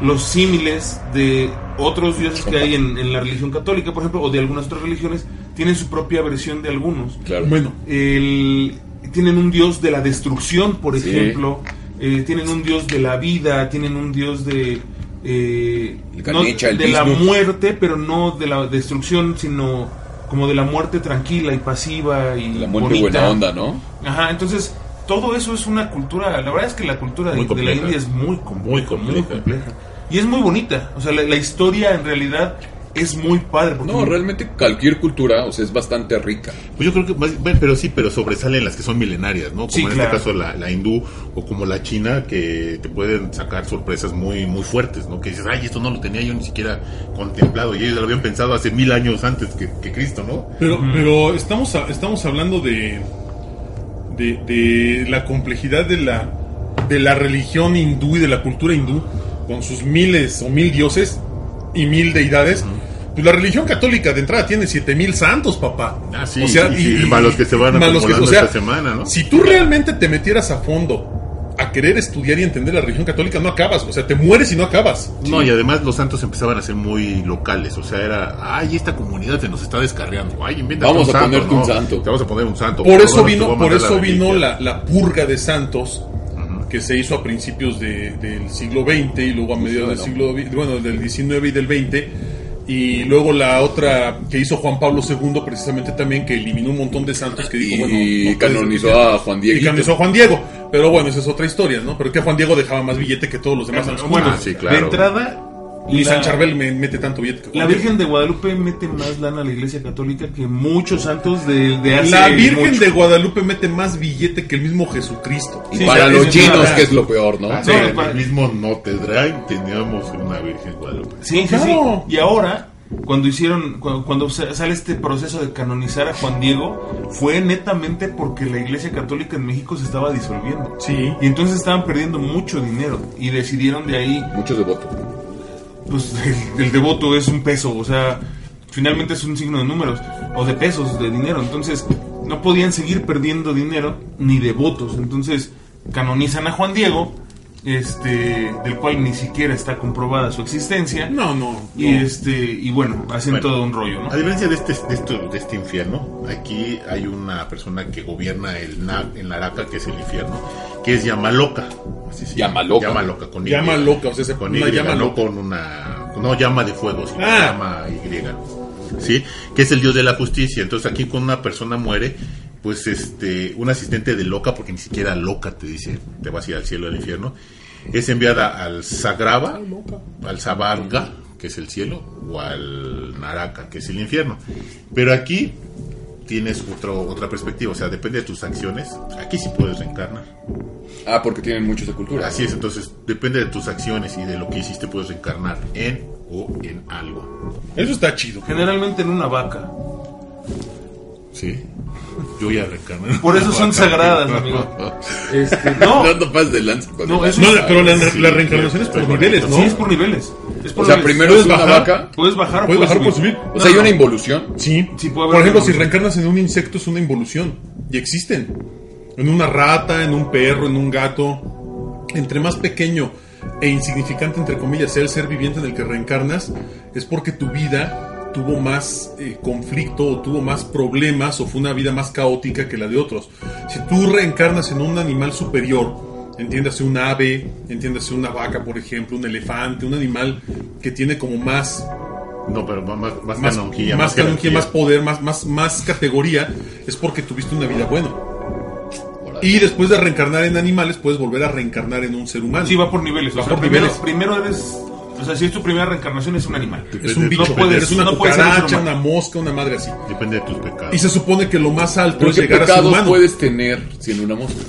los símiles de otros dioses que hay en, en la religión católica, por ejemplo, o de algunas otras religiones, tienen su propia versión de algunos. Claro. Bueno, El- tienen un dios de la destrucción, por Sí. ejemplo, eh, tienen un dios de la vida, tienen un dios de... eh, El no, de la muerte, pero no de la destrucción, sino como de la muerte tranquila y pasiva y La muerte bonita. buena onda, ¿no? Ajá, entonces todo eso es una cultura. La verdad es que la cultura de, Muy de la compleja. India es muy compleja, Muy compleja. Y es muy bonita. O sea, la, la historia en realidad es muy padre. porque- No, realmente cualquier cultura, o sea, es bastante rica. Pues yo creo que, más- bueno, pero sí, pero sobresalen las que son milenarias, ¿no? Como Sí, en claro. este caso la, la hindú o como la china, que te pueden sacar sorpresas muy muy fuertes, ¿no? Que dices, ay, esto no lo tenía yo ni siquiera contemplado y ellos lo habían pensado hace mil años antes que, que Cristo, ¿no? Pero, pero estamos, a- estamos hablando de, de, de la complejidad de la, de la religión hindú y de la cultura hindú, con sus miles o mil dioses y mil deidades. Pues la religión católica de entrada tiene siete mil santos, papá. Ah, sí, y- y más los que se van los que- esta semana, ¿no? Si tú realmente te metieras a fondo a querer estudiar y entender la religión católica, no acabas. O sea, te mueres y no acabas. No, y además los santos empezaban a ser muy locales, o sea, era, ay, esta comunidad se nos está descarriando, ay, inventa Vamos un a santo, ponerte un santo. Te vamos a poner un santo. Por eso vino, a por eso la vino la, la purga de santos que se hizo a principios de- del siglo XX y luego a mediados del siglo bueno del XIX y del XX y luego la otra que hizo Juan Pablo II precisamente también que eliminó un montón de santos que dijo Y bueno no canonizó a Juan Diego. y canonizó a Juan Diego. Pero bueno esa es otra historia no pero que Juan Diego dejaba más billete que todos los demás santos Bueno, Ah, sí, claro. de entrada, ni la- San Charbel me mete tanto billete que Juan La Diego. Virgen de Guadalupe mete más lana a la iglesia católica que muchos santos de, de hace la Virgen mucho. de Guadalupe mete más billete que el mismo Jesucristo Y Sí, para los chinos, que es lo peor, ¿no? Ah, sí, para- el mismo Notre Dame teníamos una Virgen Guadalupe. Sí, sí, Claro. sí. Y ahora, cuando hicieron, cu- cuando, sa- sale este proceso de canonizar a Juan Diego, fue netamente porque la iglesia católica en México se estaba disolviendo. sí Y entonces estaban perdiendo mucho dinero y decidieron de ahí, Muchos devotos. Pues el, el devoto es un peso, o sea, finalmente es un signo de números o de pesos, de dinero. Entonces no podían seguir perdiendo dinero ni devotos. Entonces canonizan a Juan Diego, este, del cual ni siquiera está comprobada su existencia. no no, Y no. este y bueno, hacen Bueno, todo un rollo, ¿no? A diferencia de este, de, esto- de este infierno, aquí hay una persona que gobierna el, na- el Naraka, que es el infierno, que es Yamaloca. Así se llama. Yamaloca. Yamaloca, con Y. Llama loca, o sea, se- con una Y, llama no loca. con una... No llama de fuego, sino Ah. llama Y. ¿Sí? Que es el dios de la justicia. Entonces aquí cuando una persona muere, pues este, un asistente de loca, porque ni siquiera loca te dice, te vas a ir al cielo o al infierno, es enviada al Sagrava, al Sabarga, que es el cielo, o al Naraka, que es el infierno. Pero aquí tienes otro, otra perspectiva, o sea, depende de tus acciones. Aquí sí puedes reencarnar. Ah, porque tienen muchos de cultura. Así es, entonces depende de tus acciones y de lo que hiciste, puedes reencarnar en o en algo. Eso está chido. Generalmente en una vaca. Sí. Yo ya reencarné. Por eso son sagradas, amigo. Este, no, No, no pases de lanza. No, eso No, es- pero la, Sí, la reencarnación es por niveles. ¿no? sí es por niveles. Es por O sea, niveles. primero ¿Puedes es una bajar? vaca. puedes bajar o Puedes bajar, puedes subir. subir. O sea, hay una involución. Sí. Sí, puede haber Por ejemplo, si reencarnas en un insecto es una involución. Y existen. En una rata, en un perro, en un gato. Entre más pequeño e insignificante, entre comillas, sea el ser viviente en el que reencarnas, es porque tu vida tuvo más eh, conflicto o tuvo más problemas o fue una vida más caótica que la de otros. Si tú reencarnas en un animal superior, entiéndase un ave, entiéndase una vaca, por ejemplo, un elefante, un animal que tiene como más No, pero más, más, más más, canonjía, más, canonjía, más poder, más, más, más categoría, es porque tuviste una vida buena. Y después de reencarnar en animales, puedes volver a reencarnar en un ser humano. Sí, va por niveles. O Va sea, por primero, niveles. primero eres. O sea, si es tu primera reencarnación, es un animal. Es un bicho, No puedes- eres una no cucaracha, una mosca, una madre así. Depende de tus pecados. Y se supone que lo más alto ¿Pero es qué llegar a ser humano. puedes tener siendo una mosca?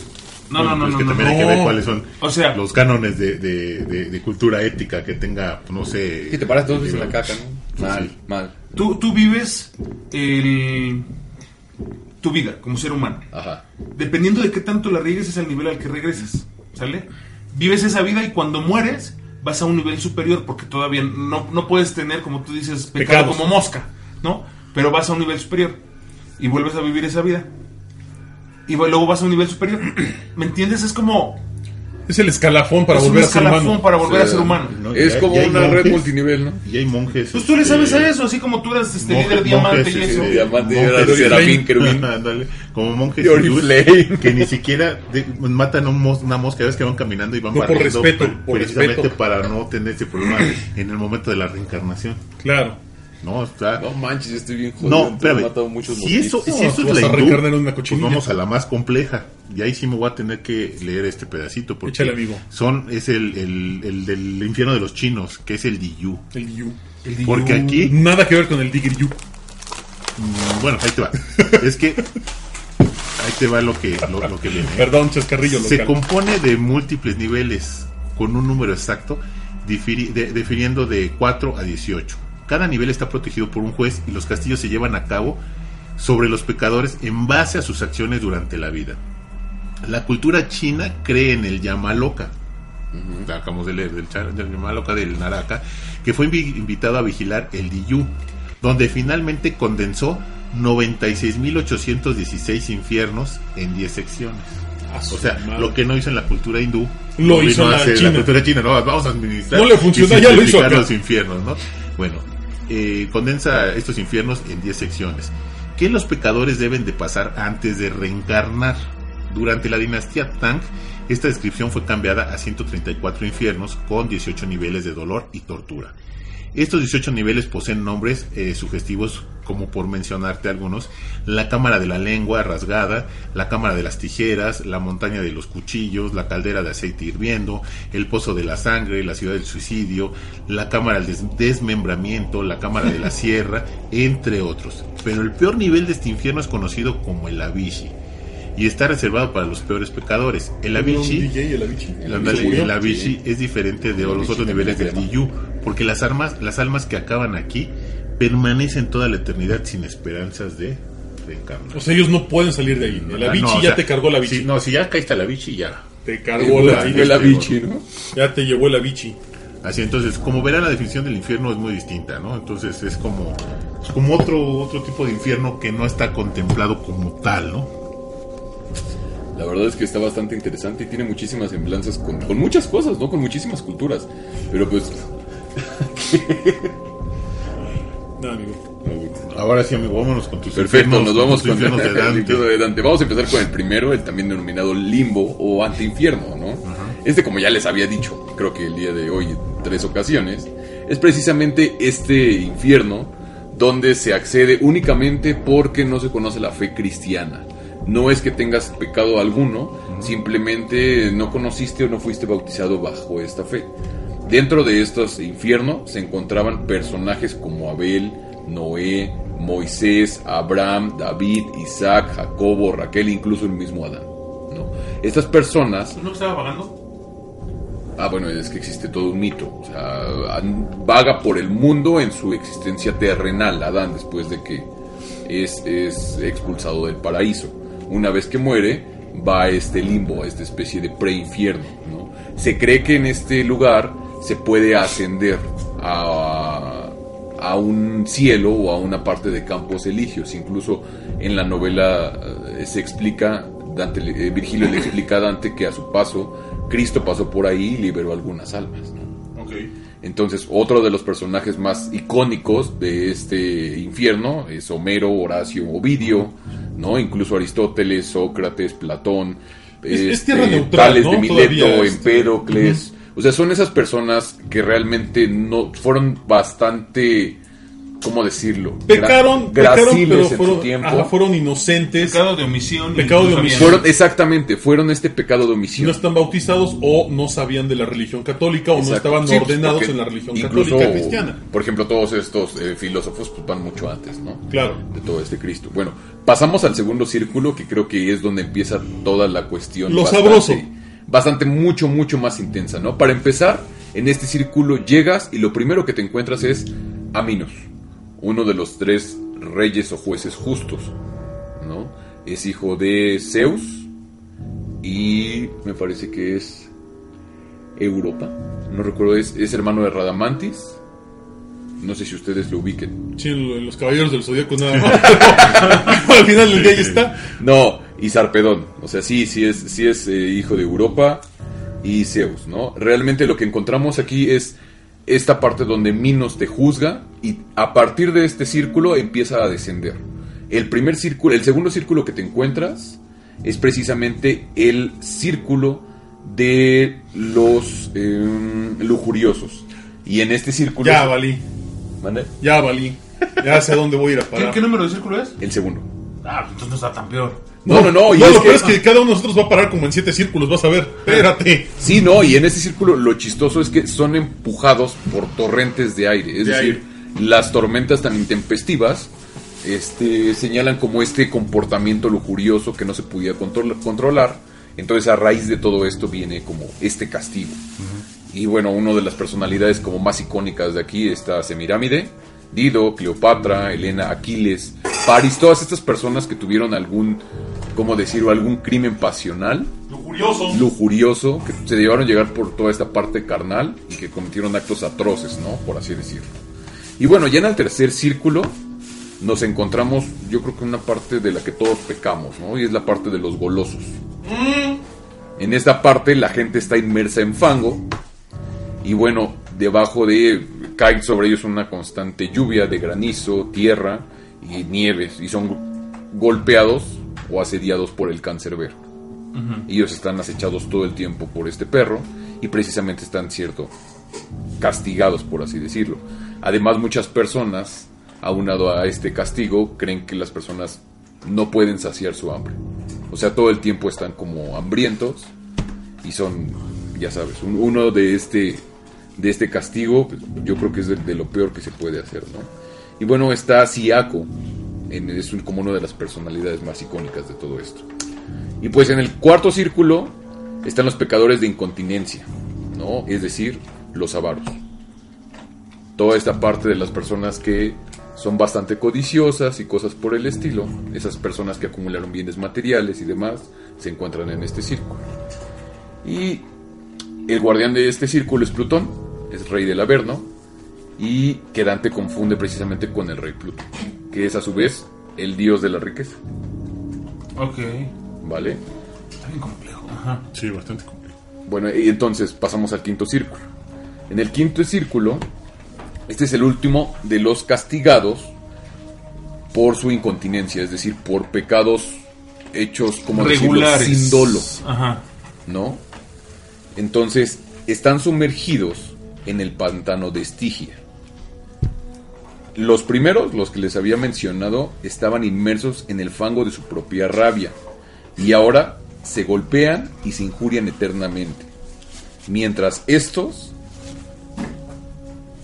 No, no, no, Pues no. que no, también no. hay que ver cuáles son O sea- los cánones de, de, de- de cultura ética que tenga, no sé. Que te paras dos veces en la caca, ¿no? Mal, Sí. mal. Tú, tú vives el, tu vida como ser humano. Ajá. Dependiendo de qué tanto la riegues, es el nivel al que regresas. ¿Sale? Vives esa vida y cuando mueres, vas a un nivel superior porque todavía no, no puedes tener, como tú dices, pecado Pecados. como mosca, ¿no? Pero vas a un nivel superior y vuelves a vivir esa vida. Y luego vas a un nivel superior. ¿Me entiendes? Es como. Es el escalafón para es volver un a ser escalafón humano. para volver O a ser humano. ¿no? Es Y como y hay una red multinivel, ¿no? Y hay monjes. Pues tú le este, sabes a eso, así como tú eres este monjes- líder diamante monjes, y este, eso. diamante, monjes era de serafín, querubín. Ándale, como monjes hindúes que ni siquiera de- matan a un mos- una mosca, ves que van caminando y van No, por respeto, por precisamente respeto. para no tener ese problema en el momento de la reencarnación. Claro. No, está... No manches, estoy bien jodido. No, muchos Si eso, si eso es la hindú, en una pues vamos a la más compleja. Y ahí sí me voy a tener que leer este pedacito. Porque Échale, amigo. Son, es el, el, el del infierno de los chinos, que es el Diyu. El Yu. Porque aquí, Nada que ver con el Digger Yu. bueno, ahí te va. Es que ahí te va lo que, lo, lo que viene. Perdón, chascarrillo Se local. compone de múltiples niveles con un número exacto, difiri- de- difiriendo de 4 a 18. Cada nivel está protegido por un juez y los castillos se llevan a cabo sobre los pecadores en base a sus acciones durante la vida. La cultura china cree en el Yamaloka. La Acabamos de leer del, del Yamaloka del Naraka, que fue invi- invitado a vigilar el Diyu, donde finalmente condensó 96.816 infiernos en 10 secciones. O sea, madre. lo que no hizo en la cultura hindú, Lo hizo a la cultura china. No, vamos a administrar. No le funcionó, y ya lo hizo simplificar acá. los infiernos, ¿no? Bueno, eh, condensa estos infiernos en 10 secciones. ¿Qué los pecadores deben de pasar antes de reencarnar? Durante la dinastía Tang, esta descripción fue cambiada a 134 infiernos con 18 niveles de dolor y tortura. Estos 18 niveles poseen nombres eh, sugestivos, como por mencionarte algunos, la cámara de la lengua rasgada, la cámara de las tijeras, la montaña de los cuchillos, la caldera de aceite hirviendo, el pozo de la sangre, la ciudad del suicidio, la cámara del des- desmembramiento, la cámara de la sierra, entre otros. Pero el peor nivel de este infierno es conocido como el Abishi y está reservado para los peores pecadores. El el Avicii. Ándale, murió. el Avicii es diferente de El los Avicii otros niveles del. Diyu, porque las armas, las almas que acaban aquí permanecen toda la eternidad sin esperanzas de reencarnar. O sea, ellos no pueden salir de ahí. El Ah, Avicii no, o ya sea, te cargó la Avicii. si- no, si ya caíste al Avicii, ya. Te cargó la Fue Avicii. la bichi, ¿no? Ya te llevó el Avicii. Así entonces, como verán, la definición del infierno es muy distinta, ¿no? Entonces es como, es como otro, otro tipo de infierno que no está contemplado como tal, ¿no? La verdad es que está bastante interesante y tiene muchísimas semblanzas con, con muchas cosas, ¿no? Con muchísimas culturas. Pero pues... No, amigo. Ahora sí, amigo, vámonos con tus Perfecto, infiernos, nos vamos con de Dante. de Dante. Vamos a empezar con el primero, el también denominado limbo o anteinfierno, ¿no? Este, como ya les había dicho, creo que el día de hoy en tres ocasiones, es precisamente este infierno donde se accede únicamente porque no se conoce la fe cristiana. No es que tengas pecado alguno, simplemente no conociste o no fuiste bautizado bajo esta fe. Dentro de estos infiernos se encontraban personajes como Abel, Noé, Moisés, Abraham, David, Isaac, Jacobo, Raquel, incluso el mismo Adán. ¿no? Estas personas ¿No estaba pagando? Ah, bueno, es que existe todo un mito. O sea, vaga por el mundo en su existencia terrenal, Adán, después de que es, es expulsado del paraíso. Una vez que muere, va a este limbo, a esta especie de preinfierno. ¿no? Se cree que en este lugar se puede ascender a, a un cielo o a una parte de campos eligios. Incluso en la novela eh, se explica, Dante, eh, Virgilio le explica a Dante que a su paso Cristo pasó por ahí y liberó algunas almas. Entonces, otro de los personajes más icónicos de este infierno es Homero, Horacio, Ovidio, ¿no? Incluso Aristóteles, Sócrates, Platón, Es- es este, tierra neutral, Tales ¿no? de Mileto, este, Empédocles. O sea, son esas personas que realmente no fueron bastante, ¿cómo decirlo? Gra- Pecaron, pecaron, pero en su fueron, tiempo. ajá, fueron inocentes. Pecado de omisión. Pecado de omisión. Fueron, exactamente, fueron este pecado de omisión. no están bautizados o no sabían de la religión católica o no estaban Sí, pues, ordenados en la religión incluso, católica cristiana. Por ejemplo, todos estos eh, filósofos pues, van mucho antes, ¿no? Claro. De todo este Cristo. Bueno, pasamos al segundo círculo, que creo que es donde empieza toda la cuestión. Lo bastante- sabroso. Bastante, mucho, mucho más intensa, ¿no? Para empezar, en este círculo llegas y lo primero que te encuentras es a Minos, uno de los tres reyes o jueces justos, ¿no? Es hijo de Zeus y me parece que es Europa. No recuerdo, es, es hermano de Radamantis. No sé si ustedes lo ubiquen. Sí, en los caballeros del zodiaco nada más. Al final del día ahí está. No, y Sarpedón. O sea, sí, sí es, sí es eh, hijo de Europa y Zeus, ¿no? Realmente lo que encontramos aquí es esta parte donde Minos te juzga y a partir de este círculo empieza a descender. El primer círculo, el segundo círculo que te encuentras es precisamente el círculo de los em, lujuriosos. Y en este círculo... Ya valí, ¿Mande? ya valí. Ya sé a dónde voy a ir a ¿Qué, parar. qué número de círculo es? El segundo. Ah, entonces no está tan peor. No, no, no. y no, es lo que- es que cada uno de nosotros va a parar como en siete círculos, vas a ver. Espérate. Sí, no, y en ese círculo lo chistoso es que son empujados por torrentes de aire. Es De decir, las tormentas tan intempestivas este, señalan como este comportamiento lujurioso que no se podía control- controlar. Entonces, a raíz de todo esto viene como este castigo. Y bueno, una de las personalidades como más icónicas de aquí está Semirámide, Dido, Cleopatra, Helena, Aquiles, Paris, todas estas personas que tuvieron algún, ¿cómo decirlo?, algún crimen pasional Lujurioso. lujurioso que se llevaron a llegar por toda esta parte carnal y que cometieron actos atroces, ¿no? Por así decirlo. Y bueno, ya en el tercer círculo nos encontramos, yo creo que una parte de la que todos pecamos, ¿no? Y es la parte de los golosos. En esta parte la gente está inmersa en fango y bueno, debajo de cae sobre ellos una constante lluvia de granizo, tierra y nieves y son golpeados o asediados por el cancerbero. Ellos están acechados todo el tiempo por este perro y precisamente están, cierto, castigados, por así decirlo. Además, muchas personas, aunado a este castigo, creen que las personas no pueden saciar su hambre. O sea, todo el tiempo están como hambrientos y son, ya sabes, un- uno de este, de este castigo, pues, yo creo que es de, de lo peor que se puede hacer, ¿no? Y bueno, está Siaco, en, es como una de las personalidades más icónicas de todo esto. Y pues en el cuarto círculo están los pecadores de incontinencia, ¿no? Es decir, los avaros. Toda esta parte de las personas que son bastante codiciosas y cosas por el estilo, esas personas que acumularon bienes materiales y demás, se encuentran en este círculo. Y el guardián de este círculo es Plutón, es rey del Averno, y que Dante confunde precisamente con el rey Plutón, que es a su vez el dios de la riqueza, Ok. ¿vale? Está bien complejo. Ajá. Sí, bastante complejo. Bueno, y entonces pasamos al quinto círculo. En el quinto círculo, este es el último de los castigados por su incontinencia, es decir, por pecados hechos como decirlo, Regulares. sin dolo, Ajá. ¿no? Entonces, están sumergidos en el pantano de Estigia. Los primeros, los que les había mencionado, estaban inmersos en el fango de su propia rabia y ahora se golpean y se injurian eternamente. Mientras estos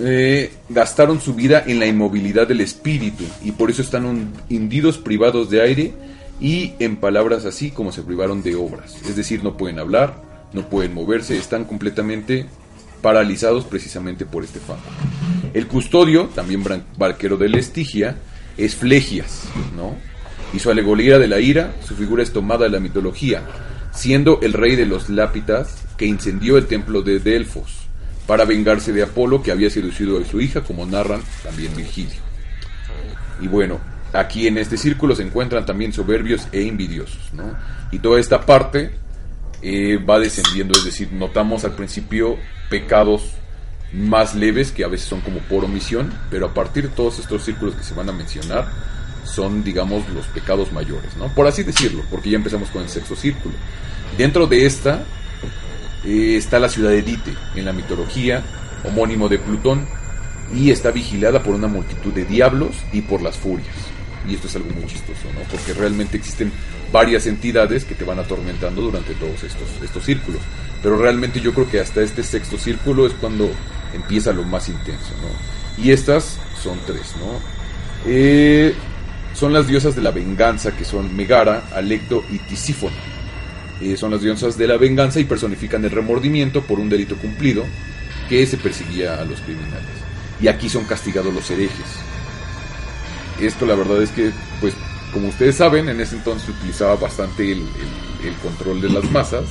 eh, gastaron su vida en la inmovilidad del espíritu y por eso están hun- hundidos privados de aire y en palabras así como se privaron de obras. Es decir, no pueden hablar, no pueden moverse, están completamente paralizados precisamente por este fango. El custodio, también barquero de la Estigia, es Flegias, ¿no? Y su alegoría de la ira, su figura es tomada de la mitología, siendo el rey de los Lápitas que incendió el templo de Delfos para vengarse de Apolo que había seducido a su hija, como narran también Virgilio. Y bueno, aquí en este círculo se encuentran también soberbios e envidiosos, ¿no? Y toda esta parte eh, va descendiendo, es decir, notamos al principio pecados más leves que a veces son como por omisión, pero a partir de todos estos círculos que se van a mencionar son, digamos, los pecados mayores, ¿no? Por así decirlo, porque ya empezamos con el sexto círculo. Dentro de esta eh, está la ciudad de Dite, en la mitología, homónimo de Plutón, y está vigilada por una multitud de diablos y por las furias. Y esto es algo muy chistoso, ¿no? Porque realmente existen varias entidades que te van atormentando durante todos estos, estos círculos. Pero realmente yo creo que hasta este sexto círculo es cuando empieza lo más intenso, ¿no? Y estas son tres, ¿no? Eh, son las diosas de la venganza, que son Megara, Alecto y Tisífono. Eh, son las diosas de la venganza y personifican el remordimiento por un delito cumplido que se perseguía a los criminales. Y aquí son castigados los herejes. Esto la verdad es que, pues, como ustedes saben, en ese entonces se utilizaba bastante el, el- el control de las masas.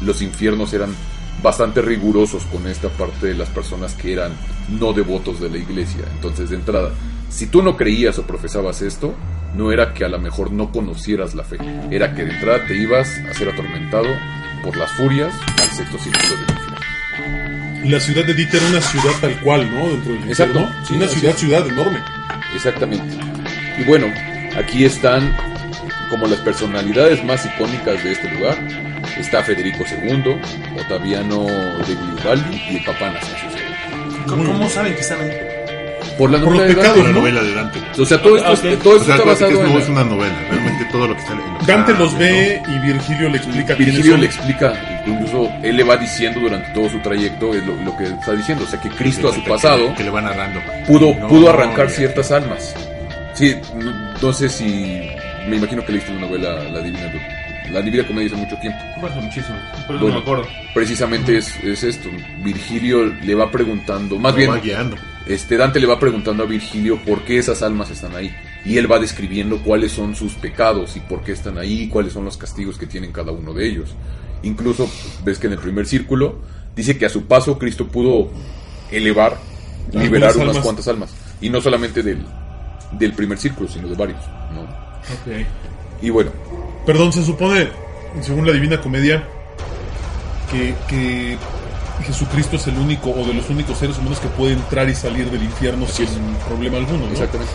Los infiernos eran bastante rigurosos con esta parte de las personas que eran no devotos de la iglesia. Entonces, de entrada, si tú no creías o profesabas esto, no era que a lo mejor no conocieras la fe, era que de entrada te ibas a ser atormentado por las furias al sexto círculo del infierno. La ciudad de Dite era una ciudad tal cual, ¿no? Dentro del Exacto. infierno. Sí, una ciudad, ciudad enorme. Exactamente. Y bueno, aquí están como las personalidades más icónicas de este lugar. Está Federico II, Ottaviano de Garibaldi y el Papa Anastasio II. ¿Cómo, cómo saben que están ahí? Por la Por novela los de pecados, Dante. la ¿no? novela de Dante. O sea, todo esto, Ok. todo O esto sea, está que basado es, no en... es una novela, realmente todo lo que está en que Dante los ve y Virgilio le explica Virgilio le explica, incluso él le va diciendo durante todo su trayecto es lo, lo que está diciendo, o sea que Cristo a su que- pasado que le van narrando. pudo, No, pudo arrancar ciertas almas. Sí, no, sé si, me imagino que leíste la novela La Divina, la Divina Comedia hace mucho tiempo. Bueno, muchísimo. Por eso Bueno, no me acuerdo. Precisamente es, es esto, Virgilio le va preguntando, más Lo bien va guiando. este Dante le va preguntando a Virgilio por qué esas almas están ahí. Y él va describiendo cuáles son sus pecados y por qué están ahí, cuáles son los castigos que tienen cada uno de ellos. Incluso ves que en el primer círculo dice que a su paso Cristo pudo elevar, liberar unas cuantas almas. Y no solamente del, del primer círculo, sino de varios. ¿no? Ok. Y bueno, Perdón, se supone, según la Divina Comedia, que, que Jesucristo es el único o de los únicos seres humanos que puede entrar y salir del infierno Así sin es. problema alguno, ¿no? exactamente.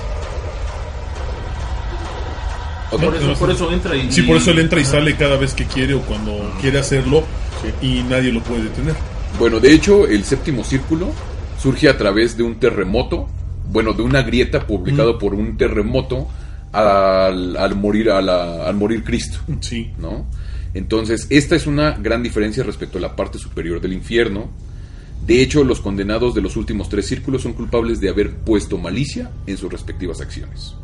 Ok. Por eso, por eso entra y. Sí, por eso él entra y sale cada vez que quiere o cuando quiere hacerlo y nadie lo puede detener. Bueno, de hecho, el séptimo círculo surge a través de un terremoto, bueno, de una grieta publicado por un terremoto al, al morir a la- al morir Cristo, Sí. ¿no? Entonces, esta es una gran diferencia respecto a la parte superior del infierno. De hecho, los condenados de los últimos tres círculos son culpables de haber puesto malicia en sus respectivas acciones.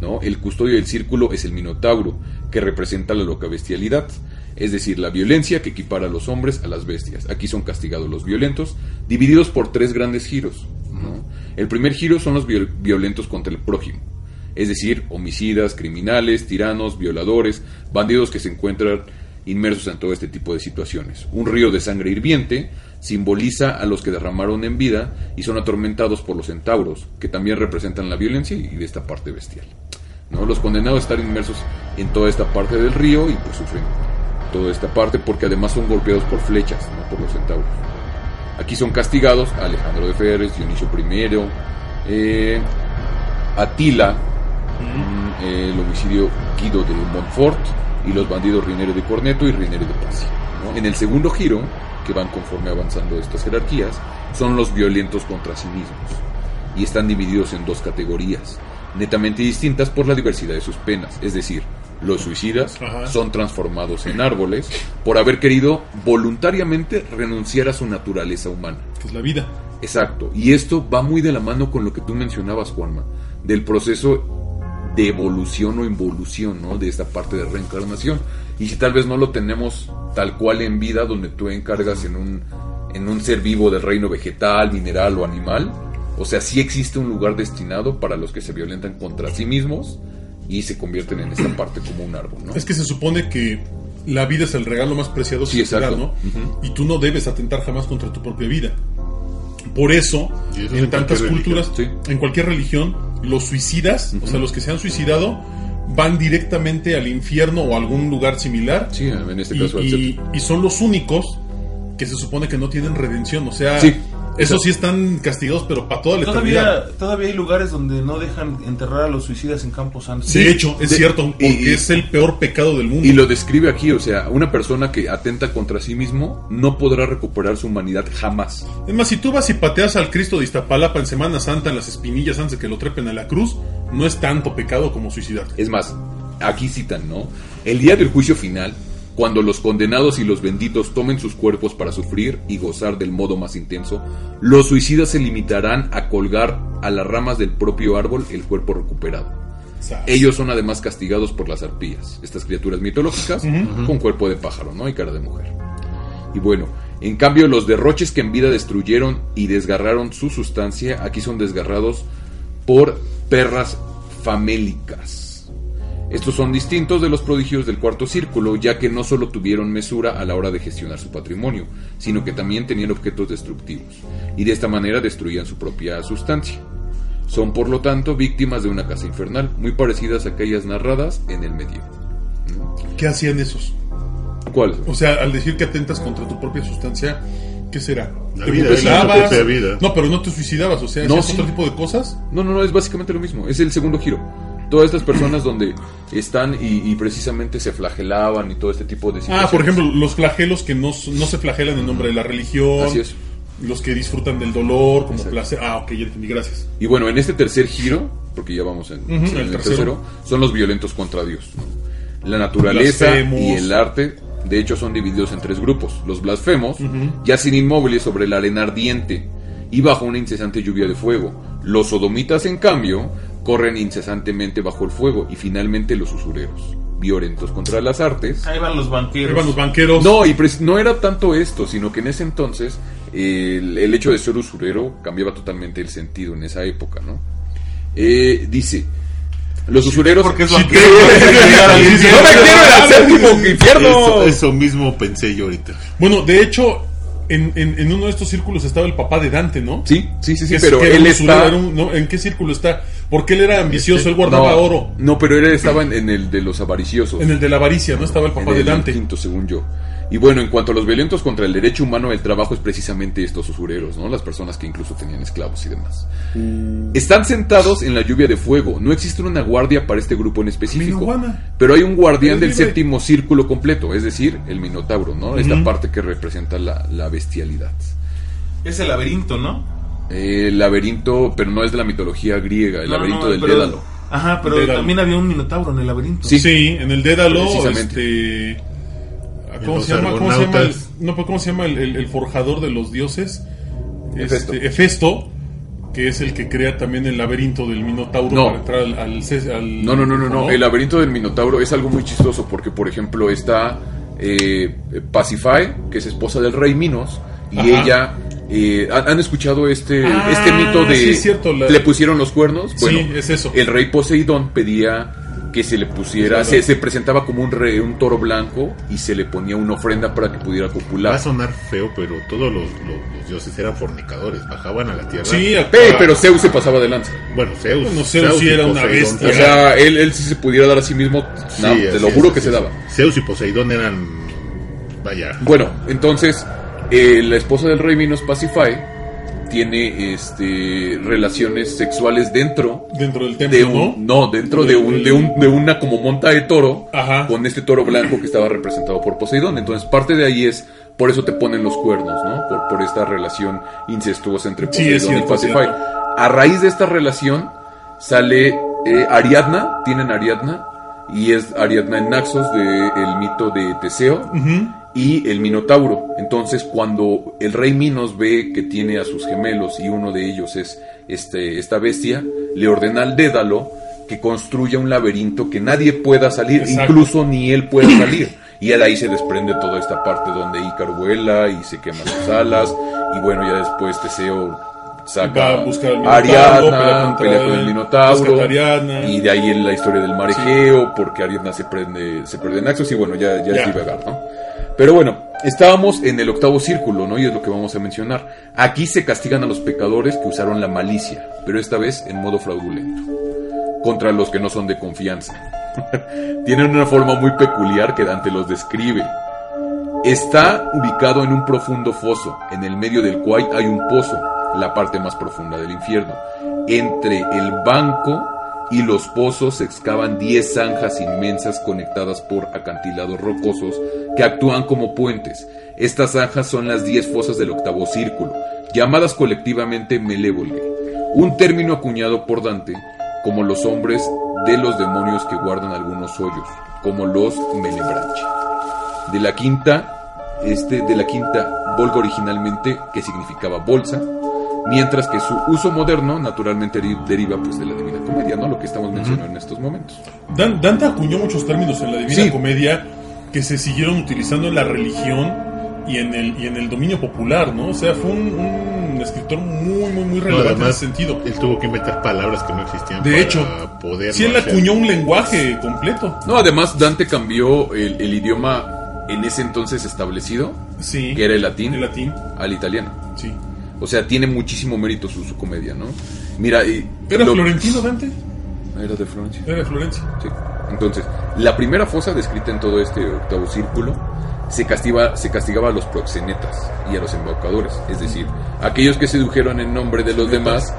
¿no? El custodio del círculo es el Minotauro, que representa la loca bestialidad, es decir, la violencia que equipara a los hombres a las bestias. Aquí son castigados los violentos, divididos por tres grandes giros. ¿no? El primer giro son los viol- violentos contra el prójimo, es decir, homicidas, criminales, tiranos, violadores, bandidos que se encuentran inmersos en todo este tipo de situaciones. Un río de sangre hirviente simboliza a los que derramaron en vida y son atormentados por los centauros, que también representan la violencia y de esta parte bestial. ¿no? Los condenados están inmersos en toda esta parte del río y pues sufren toda esta parte porque además son golpeados por flechas, ¿no? por los centauros. Aquí son castigados Alejandro de Ferres, Dionisio I, eh, Atila, mm, el homicidio Guido de Montfort y los bandidos Rinere de Corneto y Rinere de Pazzi. ¿no? En el segundo giro, que van conforme avanzando estas jerarquías, son los violentos contra sí mismos y están divididos en dos categorías, netamente distintas por la diversidad de sus penas, es decir, los suicidas Ajá. son transformados en árboles por haber querido voluntariamente renunciar a su naturaleza humana. Que es la vida. Exacto, y esto va muy de la mano con lo que tú mencionabas, Juanma, del proceso de evolución o involución, ¿no? De esta parte de reencarnación. Y si tal vez no lo tenemos tal cual en vida, donde tú encargas en un, en un ser vivo del reino vegetal, mineral o animal, o sea, sí existe un lugar destinado para los que se violentan contra sí mismos y se convierten en esta parte como un árbol, ¿no? Es que se supone que la vida es el regalo más preciado Sí, que se da. ¿no? Y tú no debes atentar jamás contra tu propia vida. Por eso, en en tantas culturas, en cualquier religión, los suicidas, o sea, los que se han suicidado, van directamente al infierno o a algún lugar similar. Sí, en este y, caso y- y son los únicos que se supone que no tienen redención. O sea, Sí, esos sí están castigados, pero para toda la eternidad. Todavía, todavía hay lugares donde no dejan enterrar a los suicidas en campos santos. De hecho, es de- cierto, porque y- es el peor pecado del mundo. Y lo describe aquí, o sea, una persona que atenta contra sí mismo no podrá recuperar su humanidad jamás. Es más, si tú vas y pateas al Cristo de Iztapalapa en Semana Santa en las espinillas antes de que lo trepen a la cruz, no es tanto pecado como suicidarte. Es más, aquí citan, ¿no? El día del juicio final, cuando los condenados y los benditos tomen sus cuerpos para sufrir y gozar del modo más intenso, los suicidas se limitarán a colgar a las ramas del propio árbol el cuerpo recuperado. Ellos son además castigados por las arpías, estas criaturas mitológicas con cuerpo de pájaro, ¿no? Y cara de mujer. Y bueno, en cambio los derroches que en vida destruyeron y desgarraron su sustancia, aquí son desgarrados por perras famélicas. Estos son distintos de los prodigios del cuarto círculo, ya que no solo tuvieron mesura a la hora de gestionar su patrimonio, sino que también tenían objetos destructivos, y de esta manera destruían su propia sustancia. Son por lo tanto víctimas de una casa infernal, muy parecidas a aquellas narradas en el medio. ¿Qué hacían esos? ¿Cuáles? O sea, al decir que atentas contra tu propia sustancia, ¿qué será? La ¿Te vida, la propia vida. No, pero no te suicidabas, o sea, No, ¿hacías sí. otro tipo de cosas? No, no, no, es básicamente lo mismo. Es el segundo giro. Todas estas personas donde están y, y precisamente se flagelaban y todo este tipo de Ah, situaciones. por ejemplo, los flagelos que no, no se flagelan en nombre de la religión. Así es. Los que disfrutan del dolor como Exacto. placer. Ah, ok, ya entendí, gracias. Y bueno, en este tercer giro, porque ya vamos en, Ujú, en el el tercero. tercero, son los violentos contra Dios. La naturaleza Blasfemos. y el arte, de hecho, son divididos en tres grupos. Los blasfemos yacen inmóviles sobre la arena ardiente y bajo una incesante lluvia de fuego. Los sodomitas, en cambio, corren incesantemente bajo el fuego. Y finalmente los usureros, violentos contra las artes. Ahí van los banqueros. Ahí van los banqueros. No, y no era tanto esto, sino que en ese entonces eh, el, el hecho de ser usurero cambiaba totalmente el sentido en esa época, ¿no? Eh, dice, los usureros... Porque es Sí, no quiere llegar al infierno. ¡No me quiero al séptimo infierno! Eso, eso mismo pensé yo ahorita. Bueno, de hecho, en, en- en uno de estos círculos estaba el papá de Dante, ¿no? Sí, sí, sí, sí, pero él un está... no, ¿En qué círculo está? Porque él era ambicioso, él guardaba no, oro. No, pero él estaba en, en el de los avariciosos. En el de la avaricia, ¿no? Estaba el En papá de el Dante. quinto, según yo. Y bueno, en cuanto a los violentos contra el derecho humano, el trabajo es precisamente estos usureros, ¿no? Las personas que incluso tenían esclavos y demás. Mm. Están sentados en la lluvia de fuego. No existe una guardia para este grupo en específico. Pero hay un guardián del libre. séptimo círculo completo, es decir, el Minotauro, ¿no? Esta parte que representa la, la bestialidad. Es el laberinto, ¿no? El laberinto, pero no es de la mitología griega, el No, laberinto no, del pero- Dédalo. Ajá, pero Dédalo. también había un minotauro en el laberinto. Sí, en el Dédalo, Precisamente. este... ¿Cómo se, llama, ¿Cómo se llama? el- no, ¿cómo se llama el, el- el forjador de los dioses? Este, Hefesto, que es el que crea también el laberinto del Minotauro No. para entrar al, al, ces- al- No, no, no, no, no. El laberinto del Minotauro es algo muy chistoso porque, por ejemplo, está eh, Pacify, que es esposa del rey Minos, y Ajá. ella... eh, ¿han, escuchado este, Ah, este mito de... sí, es cierto, la- Le pusieron los cuernos. Sí, Bueno, es eso. El rey Poseidón pedía que se le pusiera... Se, presentaba como un, rey, un toro blanco y se le ponía una ofrenda para que pudiera Va copular. a sonar feo, pero todos los, los- los dioses eran fornicadores, bajaban a la tierra. Sí, Pe- pero Zeus se pasaba de lanza. Bueno, Zeus. Bueno, Zeus sí era una bestia. O sea, él, él sí se pudiera dar a sí mismo... no, Sí, te lo juro que se es. daba. Zeus y Poseidón eran. Vaya. Bueno, entonces eh, la esposa del rey Minos Pacify tiene este relaciones sexuales dentro dentro del templo, de un ¿no? no dentro de un de un de una como monta de toro Ajá. con este toro blanco que estaba representado por Poseidón. Entonces parte de ahí es por eso te ponen los cuernos, ¿no? Por, por esta relación incestuosa entre Sí, Poseidón y Pacify. A raíz de esta relación sale eh, Ariadna, tienen Ariadna y es Ariadna en Naxos de el mito de Teseo y el Minotauro. Entonces, cuando el rey Minos ve que tiene a sus gemelos y uno de ellos es este, esta bestia, le ordena al Dédalo que construya un laberinto que nadie pueda salir, Exacto. incluso ni él pueda salir. Y de ahí se desprende toda esta parte donde Ícaro vuela y se quema sus alas. Y bueno, ya después Teseo saca a buscar al Ariadna, pelea con él, el Minotauro. Y de ahí en la historia del mar Egeo, porque Ariadna se prende, se pierde en Naxos y bueno, ya, ya, Ya. es divagar, ¿no? Pero bueno, estábamos en el octavo círculo, ¿no? Y es lo que vamos a mencionar. Aquí se castigan a los pecadores que usaron la malicia, pero esta vez en modo fraudulento, contra los que no son de confianza. Tienen una forma muy peculiar que Dante los describe. Está ubicado en un profundo foso, en el medio del cual hay un pozo, la parte más profunda del infierno. Entre el banco y los pozos excavan 10 zanjas inmensas conectadas por acantilados rocosos que actúan como puentes. Estas zanjas son las 10 fosas del octavo círculo, llamadas colectivamente Malevolge, un término acuñado por Dante como los hombres de los demonios que guardan algunos hoyos, como los Melebranche de la quinta, este, de la quinta volga originalmente, que significaba bolsa, mientras que su uso moderno naturalmente deri- deriva pues de la Divina Comedia, ¿no? Lo que estamos mencionando en estos momentos. Dan- Dante acuñó muchos términos en la Divina Sí. Comedia que se siguieron utilizando en la religión y en el, y en el dominio popular, ¿no? O sea, fue un, un escritor muy, muy, muy No, relevante en además, ese sentido. él tuvo que inventar palabras que no existían De para hecho, poder. Sí, él acuñó un lenguaje completo. No, además Dante cambió el, el idioma en ese entonces establecido, Sí. que era el latín, El latín, al italiano. sí. O sea, tiene muchísimo mérito su, su comedia, ¿no? Mira, y ¿Era lo- florentino Dante? Era de Florencia. Era de Florencia. Sí. Entonces, la primera fosa descrita en todo este octavo círculo se, castiga, se castigaba a los proxenetas y a los embaucadores, es decir, aquellos que sedujeron en nombre de los demás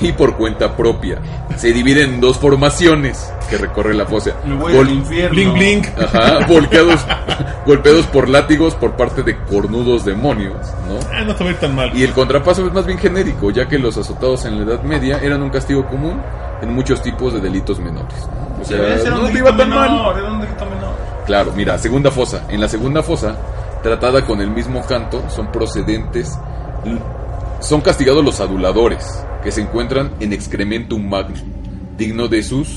y por cuenta propia. Se dividen en dos formaciones que recorre la fosa. Bling bling. Ajá, golpeados por látigos por parte de cornudos demonios, ¿no? Ah, no te tan mal. Y el contrapaso es más bien genérico, ya que los azotados en la Edad Media eran un castigo común en muchos tipos de delitos menores. O sea, no iba tan mal. menor, era un delito menor. Claro, mira, segunda fosa. En la segunda fosa, tratada con el mismo canto, son procedentes, son castigados los aduladores, que se encuentran en excrementum magno, digno de sus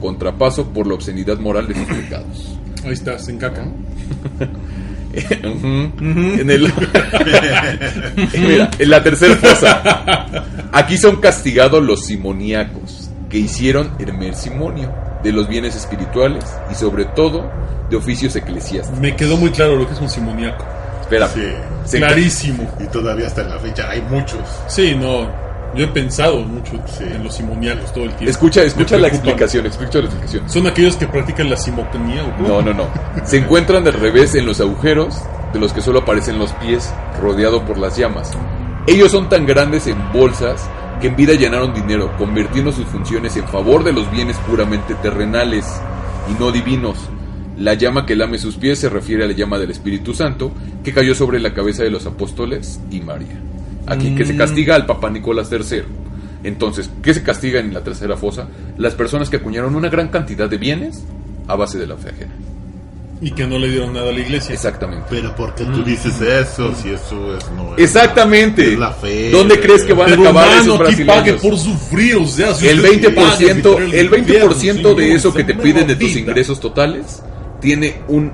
contrapaso por la obscenidad moral de sus pecados. Ahí estás, en caca. Ujú. En el Mira, en la tercera fosa. Aquí son castigados los simoníacos que hicieron el mercimonio de los bienes espirituales y sobre todo de oficios eclesiásticos. Me quedó muy claro lo que es un simoniaco. Espera, Sí. se- Clarísimo. Y todavía hasta la fecha hay muchos. Sí, no. Yo he pensado mucho Sí. en los simoniacos todo el tiempo. Escucha, escucha la explicación, escucha la explicación. Son aquellos que practican la simotonía. No, no, no. Se encuentran del revés en los agujeros de los que solo aparecen los pies, rodeado por las llamas. Ellos son tan grandes en bolsas que en vida llenaron dinero, convirtiendo sus funciones en favor de los bienes puramente terrenales y no divinos. La llama que lame sus pies se refiere a la llama del Espíritu Santo que cayó sobre la cabeza de los apóstoles y María. Aquí que se castiga al Papa Nicolás III. Entonces, ¿qué se castiga en la tercera fosa? Las personas que acuñaron una gran cantidad de bienes a base de la fe ajena. Y que no le dieron nada a la iglesia. Exactamente. Pero ¿por qué tú dices eso si eso es no es- Exactamente. Es la fe. ¿Dónde crees que van a acabar hermano, esos aquí pague brasileños? por sufrir, o sea, si El usted 20%, pague, el 20% de eso que te piden de tus ingresos totales tiene un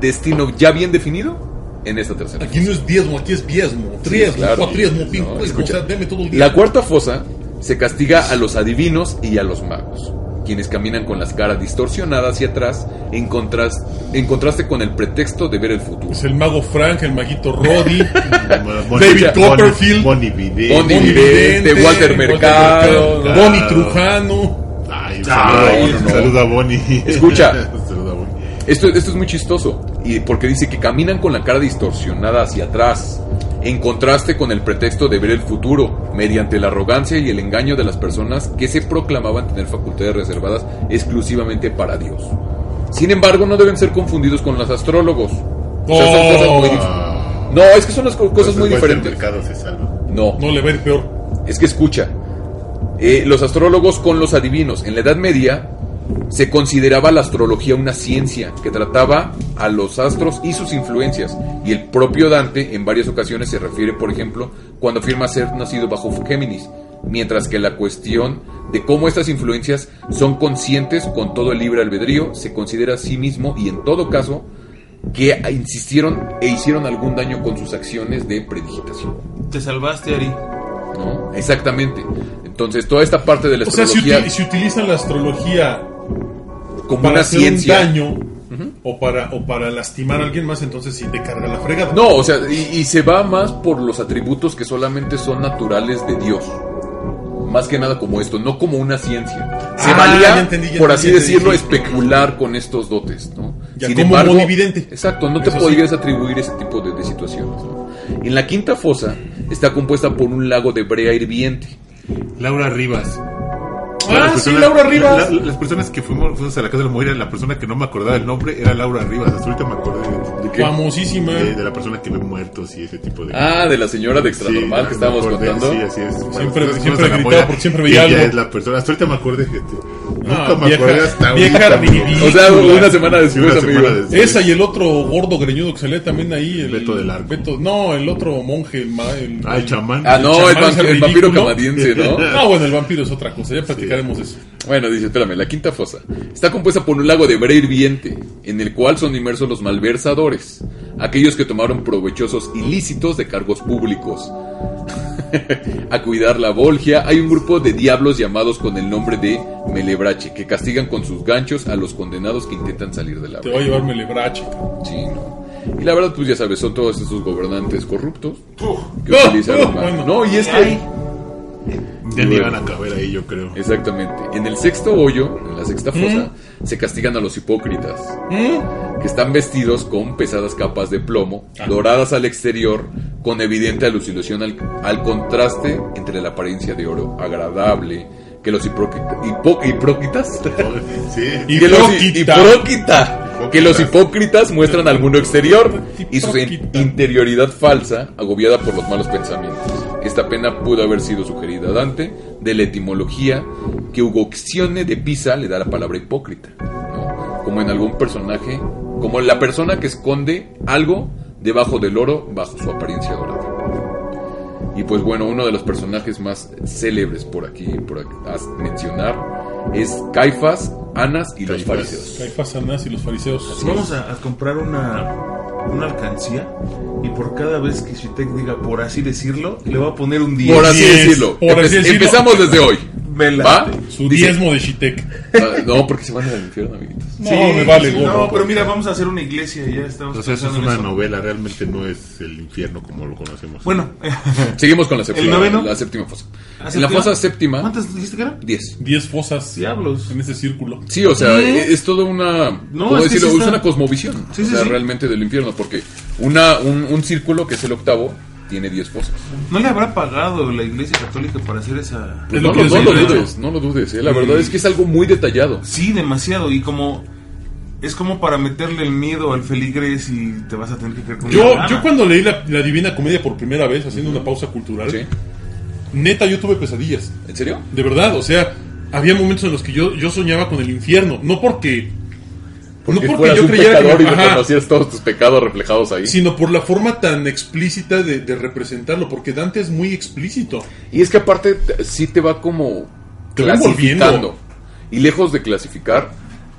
destino ya bien definido en esta tercera. Aquí no es diezmo, aquí es diezmo. Triesmo, claro. cuatriesmo, No, escucha. o sea, deme todo el día. La cuarta fosa se castiga a los adivinos y a los magos, quienes caminan con las caras distorsionadas hacia atrás en, contras- en contraste con el pretexto de ver el futuro. Es el mago Frank, el maguito Roddy. David Copperfield. Bonnie Vidente. Bonnie Vidente, Vidente, Walter Mercado, Mercado, Bonnie Trujano. Ay, Ay, saluda, no, no. saluda a Bonnie. Escucha. saluda a Bonnie. Esto, esto es muy chistoso, y porque dice que caminan con la cara distorsionada hacia atrás, en contraste con el pretexto de ver el futuro, mediante la arrogancia y el engaño de las personas que se proclamaban tener facultades reservadas exclusivamente para Dios. Sin embargo, no deben ser confundidos con los astrólogos. O sea, son cosas muy dif- Ah, No, es que son las co- cosas muy Entonces, diferentes. Mercado se salva. No, No le va a ir peor. es que escucha, eh, los astrólogos con los adivinos. En la Edad Media se consideraba la astrología una ciencia que trataba a los astros y sus influencias. Y el propio Dante en varias ocasiones se refiere, por ejemplo, cuando afirma ser nacido bajo Géminis. Mientras que la cuestión de cómo estas influencias son conscientes con todo el libre albedrío se considera a sí mismo y en todo caso que insistieron e hicieron algún daño con sus acciones de predigitación. Te salvaste, Ari. ¿no? Exactamente. Entonces, toda esta parte de la O sea, si, astrología uti- si utilizan la astrología como para una hacer ciencia. un daño o, para, o para lastimar a alguien más, entonces sí te carga la fregada. No, o sea, y, y se va más por los atributos que solamente son naturales de Dios. Más que nada como esto, no como una ciencia. Se Ah, valía, ya entendí, ya por así decirlo, especular con estos dotes, ¿no? Ya como monividente. Exacto, no te Eso sí. podrías atribuir ese tipo de, de situaciones. ¿no? En la quinta fosa está compuesta por un lago de brea hirviente. Laura Rivas. Ah, sí, Laura Rivas. la- la- las personas que fuimos, fuimos a la casa de la mujer, la persona que no me acordaba el nombre era Laura Rivas. Hasta ahorita me acordé de, ¿De qué? Famosísima. de- de la persona que ve muertos y ese tipo de Ah, de la señora de Extra Normal que estábamos acordé, contando. Sí, así es. Siempre- siempre gritaba porque siempre veía ella algo. es la persona. Hasta ahorita me acordé, gente. Nunca me vieja- acordé hasta vieja ahorita, amigo. ridícula. O sea, una semana después, una amigo. semana después. Esa y el otro gordo greñudo que salía también ahí. El Beto del Arco. Beto- no, el otro monje. El, ma- el- Ah, el chamán. Ah, no, el, chamán vampiro canadiense, ¿no? Ah, bueno, el vampiro es otra cosa. Ya platicaremos eso. Bueno, dice, espérame, la quinta fosa está compuesta por un lago de brea hirviente, en el cual son inmersos los malversadores, aquellos que tomaron provechosos ilícitos de cargos públicos. a cuidar la volgia, hay un grupo de diablos llamados con el nombre de Melebrache, que castigan con sus ganchos a los condenados que intentan salir de la Te va a llevarme el brache. Sí, no. Y la verdad, pues ya sabes, son todos esos gobernantes corruptos que Oh, utilizan oh, bueno. No, y es que Ya ni Luego. van a caber ahí, yo creo. Exactamente. En el sexto hoyo, en la sexta fosa, se castigan a los hipócritas, que están vestidos con pesadas capas de plomo, doradas al exterior, con evidente alucinación al, al contraste entre la apariencia de oro agradable que los hipócritas... que los Hipócrita. hipócrita. Que los hipócritas muestran al mundo exterior y su interioridad falsa, agobiada por los malos pensamientos. Esta pena pudo haber sido sugerida a Dante de la etimología que Ugoxione de Pisa le da a la palabra hipócrita, ¿no? como en algún personaje, como la persona que esconde algo debajo del oro bajo su apariencia dorada. Y pues bueno, uno de los personajes más célebres por aquí, por aquí a mencionar, es Caifás, Anas y los fariseos. Caifás, Anás y los fariseos. Vamos a, a comprar una, una alcancía y por cada vez que Shitek diga por así decirlo, le va a poner un 10. Por así Diez, decirlo. por así Empe- decirlo. Empezamos desde hoy. ¿Va? Su Dice- diezmo de Shitek. Ah, No, porque se van al infierno, amiguitos. No, me vale sí, gorro. No, pero mira, vamos a hacer una iglesia y ya estamos O sea, eso es pensando en una eso. novela, realmente no es el infierno como lo conocemos. Bueno, Seguimos con la séptima, noveno? la séptima fosa. ¿La En la séptima? fosa séptima, ¿cuántas dijiste que eran? 10. Diez fosas Diablos. en ese círculo. Sí, o sea, e- es toda una. No, ¿cómo es que decirlo? sí es está- una cosmovisión. Sí, o sí, sea, sí. realmente del infierno. Porque una, un, un círculo, que es el octavo, tiene 10 fosas. ¿No le habrá pagado la iglesia católica para hacer esa...? Es no, lo no dudes, no lo dudes. eh, La verdad es que es algo muy detallado. Sí, demasiado. Y como... Es como para meterle el miedo al feligres y te vas a tener que con Yo, yo cuando leí la, la Divina Comedia por primera vez, haciendo una pausa cultural, ¿Sí? neta yo tuve pesadillas. ¿En serio? De verdad, o sea, había momentos en los que yo, yo soñaba con el infierno. No porque... Que no porque fueras yo un creyera que... pecador y todos tus pecados reflejados ahí. sino por la forma tan explícita de, de representarlo, porque Dante es muy explícito. Y es que aparte sí te va como Te clasificando. Y lejos de clasificar,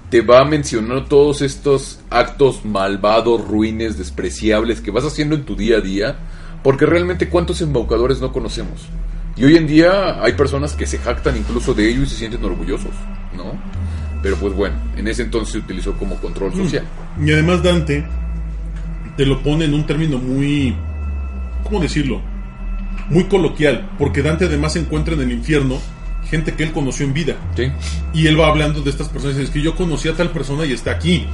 te va mencionando todos estos actos malvados, ruines, despreciables que vas haciendo en tu día a día. Porque realmente cuántos embaucadores no conocemos. Y hoy en día hay personas que se jactan incluso de ello y se sienten orgullosos, ¿no? Pero pues bueno, en ese entonces se utilizó como control social. Y además Dante te lo pone en un término muy... ¿Cómo decirlo? Muy coloquial, porque Dante además se encuentra en el infierno gente que él conoció en vida. ¿Sí? Y él va hablando de estas personas y dice, es que yo conocí a tal persona y está aquí.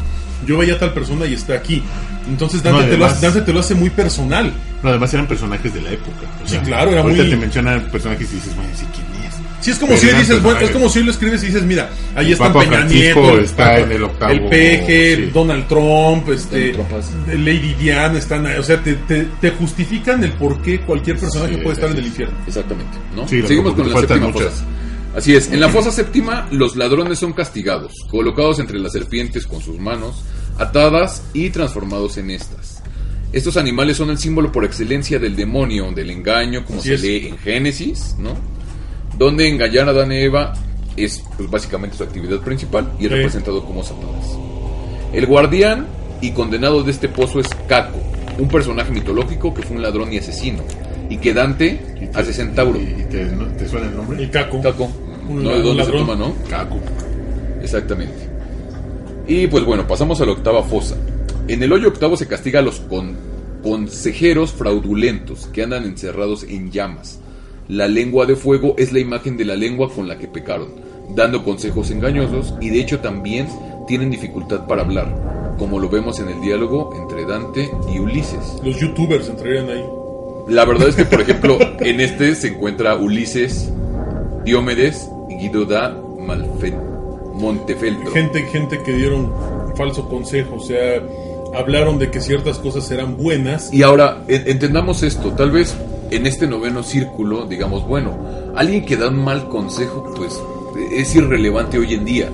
Yo veía a tal persona y está aquí. Entonces Dante, No, te, lo hace, Dante te lo hace muy personal. No, además eran personajes de la época. O Sí, claro, era ahorita muy- te mencionan personajes y dices, bueno, sí, ¿quién es? Sí, es como si dices, bueno, es como si él lo escribes y dices, mira, ahí están Peña Francisco Nieto, está en el octavo, el peje, sí. Donald Trump, este. Lady Diana, están ahí. O sea, te, te, te justifican el por qué cualquier personaje Sí, puede estar en el infierno. Exactamente, ¿no? Sí, Seguimos con la séptima fosa. Así es, en la fosa séptima los ladrones son castigados, colocados entre las serpientes con sus manos, atadas y transformados en estas. Estos animales son el símbolo por excelencia del demonio, del engaño, como Así se es. lee en Génesis, ¿no? Donde engañar a Adán y Eva es pues, básicamente su actividad principal y es Sí. representado como Satanás. El guardián y condenado de este pozo es Caco, un personaje mitológico que fue un ladrón y asesino, y que Dante Y te- hace centauro. ¿Y y te, no- te suena el nombre? El caco. Caco. Un ¿No? la- ¿De dónde se toma, no? Caco. Exactamente. Y pues bueno, pasamos a la octava fosa. En el hoyo octavo se castiga a los con- consejeros fraudulentos que andan encerrados en llamas. La lengua de fuego es la imagen de la lengua con la que pecaron, dando consejos engañosos y de hecho también tienen dificultad para hablar, como lo vemos en el diálogo entre Dante y Ulises. Los youtubers entrarían ahí. La verdad es que, por ejemplo, en este se encuentra Ulises, Diomedes y Guido da Malfe Montefeltro. Gente, gente que dieron falso consejo, o sea, hablaron de que ciertas cosas eran buenas. Y ahora, en- entendamos esto, tal vez en este noveno círculo, digamos, bueno, alguien que da un mal consejo, pues es irrelevante hoy en día.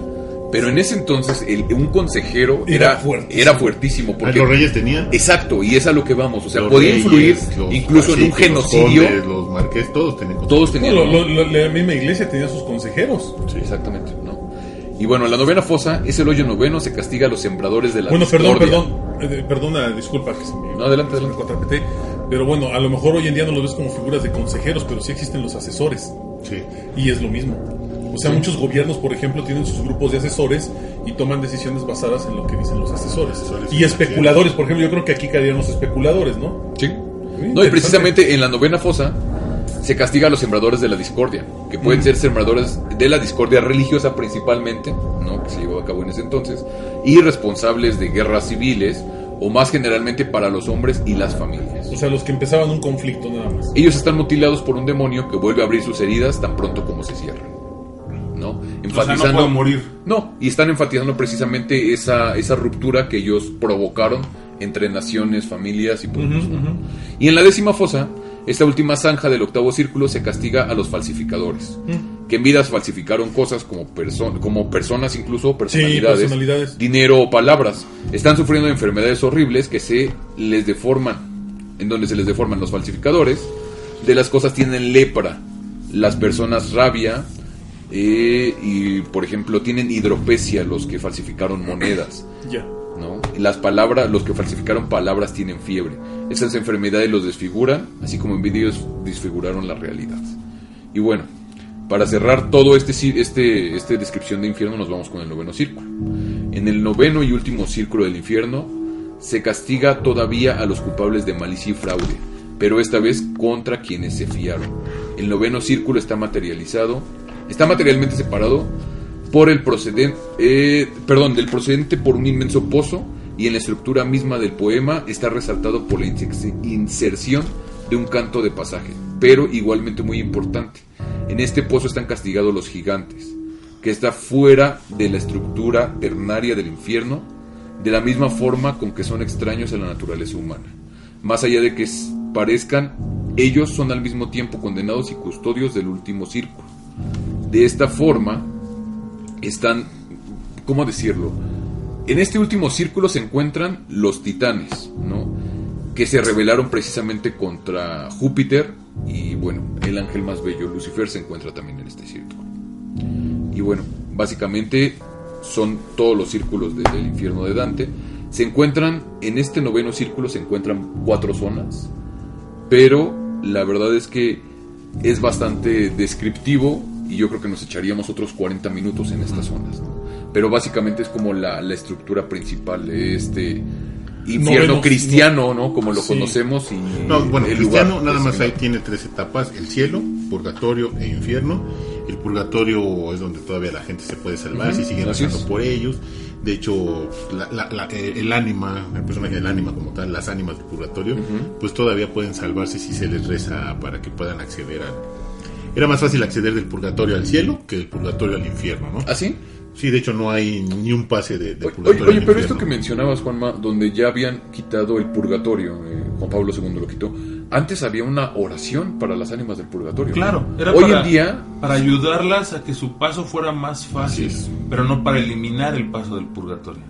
Pero en ese entonces, el- un consejero Era era, fuertísimo. era fuertísimo. Porque, Los reyes tenían. Exacto, y es a lo que vamos. O sea, Los podía reyes, influir incluso en un los genocidio. condes, Los marqués, todos tenían Todos No, tenían. lo- lo- lo- la misma iglesia tenía sus consejeros. Sí, exactamente, ¿no? Y bueno, la novena fosa es el hoyo noveno, se castiga a los sembradores de la Bueno, perdón, discordia. perdón. eh, perdona, disculpa que se me, No, adelante, se me adelante. Pero bueno, a lo mejor hoy en día no los ves como figuras de consejeros, pero sí existen los asesores. Sí. Y es lo mismo. O sea, muchos gobiernos, por ejemplo, tienen sus grupos de asesores y toman decisiones basadas en lo que dicen los asesores. Asesores Y especuladores, por ejemplo, yo creo que aquí caerían los especuladores, ¿no? Sí. No, y precisamente en la novena fosa Se castiga a los sembradores de la discordia, que pueden ser sembradores de la discordia religiosa principalmente, ¿no? que se llevó a cabo en ese entonces, y responsables de guerras civiles, o más generalmente para los hombres y las familias. O sea, los que empezaban un conflicto nada más. Ellos están mutilados por un demonio que vuelve a abrir sus heridas tan pronto como se cierran. ¿No? Enfatizando. pueden morir. No, y están enfatizando precisamente esa, esa ruptura que ellos provocaron entre naciones, familias y pueblos. Y en la décima fosa, esta última zanja del octavo círculo se castiga a los falsificadores, que en vidas falsificaron cosas como, perso- como personas, incluso personalidades, personalidades. dinero o palabras. Están sufriendo enfermedades horribles que se les deforman, en donde se les deforman los falsificadores. De las cosas tienen lepra, las personas rabia, eh, y por ejemplo tienen hidropesia los que falsificaron monedas. Ya. ¿No? Las palabras, los que falsificaron palabras tienen fiebre. Esas enfermedades los desfiguran, así como en ellos desfiguraron la realidad. Y bueno, para cerrar todo este este este descripción de infierno nos vamos con el noveno círculo. En el noveno y último círculo del infierno se castiga todavía a los culpables de malicia y fraude, pero esta vez contra quienes se fiaron. El noveno círculo está materializado, está materialmente separado por el procedente, eh, perdón, del procedente por un inmenso pozo y en la estructura misma del poema está resaltado por la inse- inserción de un canto de pasaje, pero igualmente muy importante. En este pozo están castigados los gigantes, que está fuera de la estructura ternaria del infierno, de la misma forma con que son extraños a la naturaleza humana. Más allá de que parezcan, ellos son al mismo tiempo condenados y custodios del último círculo. De esta forma, están, ¿cómo decirlo? En este último círculo se encuentran los titanes, ¿no? Que se rebelaron precisamente contra Júpiter y bueno, el ángel más bello, Lucifer, se encuentra también en este círculo. Y bueno, básicamente son todos los círculos de- del infierno de Dante. Se encuentran, en este noveno círculo se encuentran cuatro zonas, pero la verdad es que es bastante descriptivo y yo creo que nos echaríamos otros 40 minutos en estas zonas. ¿no? Pero básicamente es como la, la estructura principal de este infierno Noveno- cristiano, ¿no? Como lo Sí. conocemos y No, bueno, el cristiano lugar nada más ahí tiene tres etapas, el cielo, purgatorio e infierno. El purgatorio es donde todavía la gente se puede salvar Ujú, si siguen rezando por ellos. De hecho, la- la- la- eh, el ánima, el personaje del ánima como tal, las ánimas del purgatorio, pues todavía pueden salvarse si se les reza para que puedan acceder al... Era más fácil acceder del purgatorio al cielo que del purgatorio al infierno, ¿no? ¿Ah, sí? Sí, de hecho no hay ni un pase de, purgatorio oye, al pero esto que mencionabas, Juanma, donde ya habían quitado el purgatorio, eh, Juan Pablo II lo quitó, antes había una oración para las ánimas del purgatorio. Claro, era Hoy para, en día, para ayudarlas a que su paso fuera más fácil, Así es. pero no para eliminar el paso del purgatorio.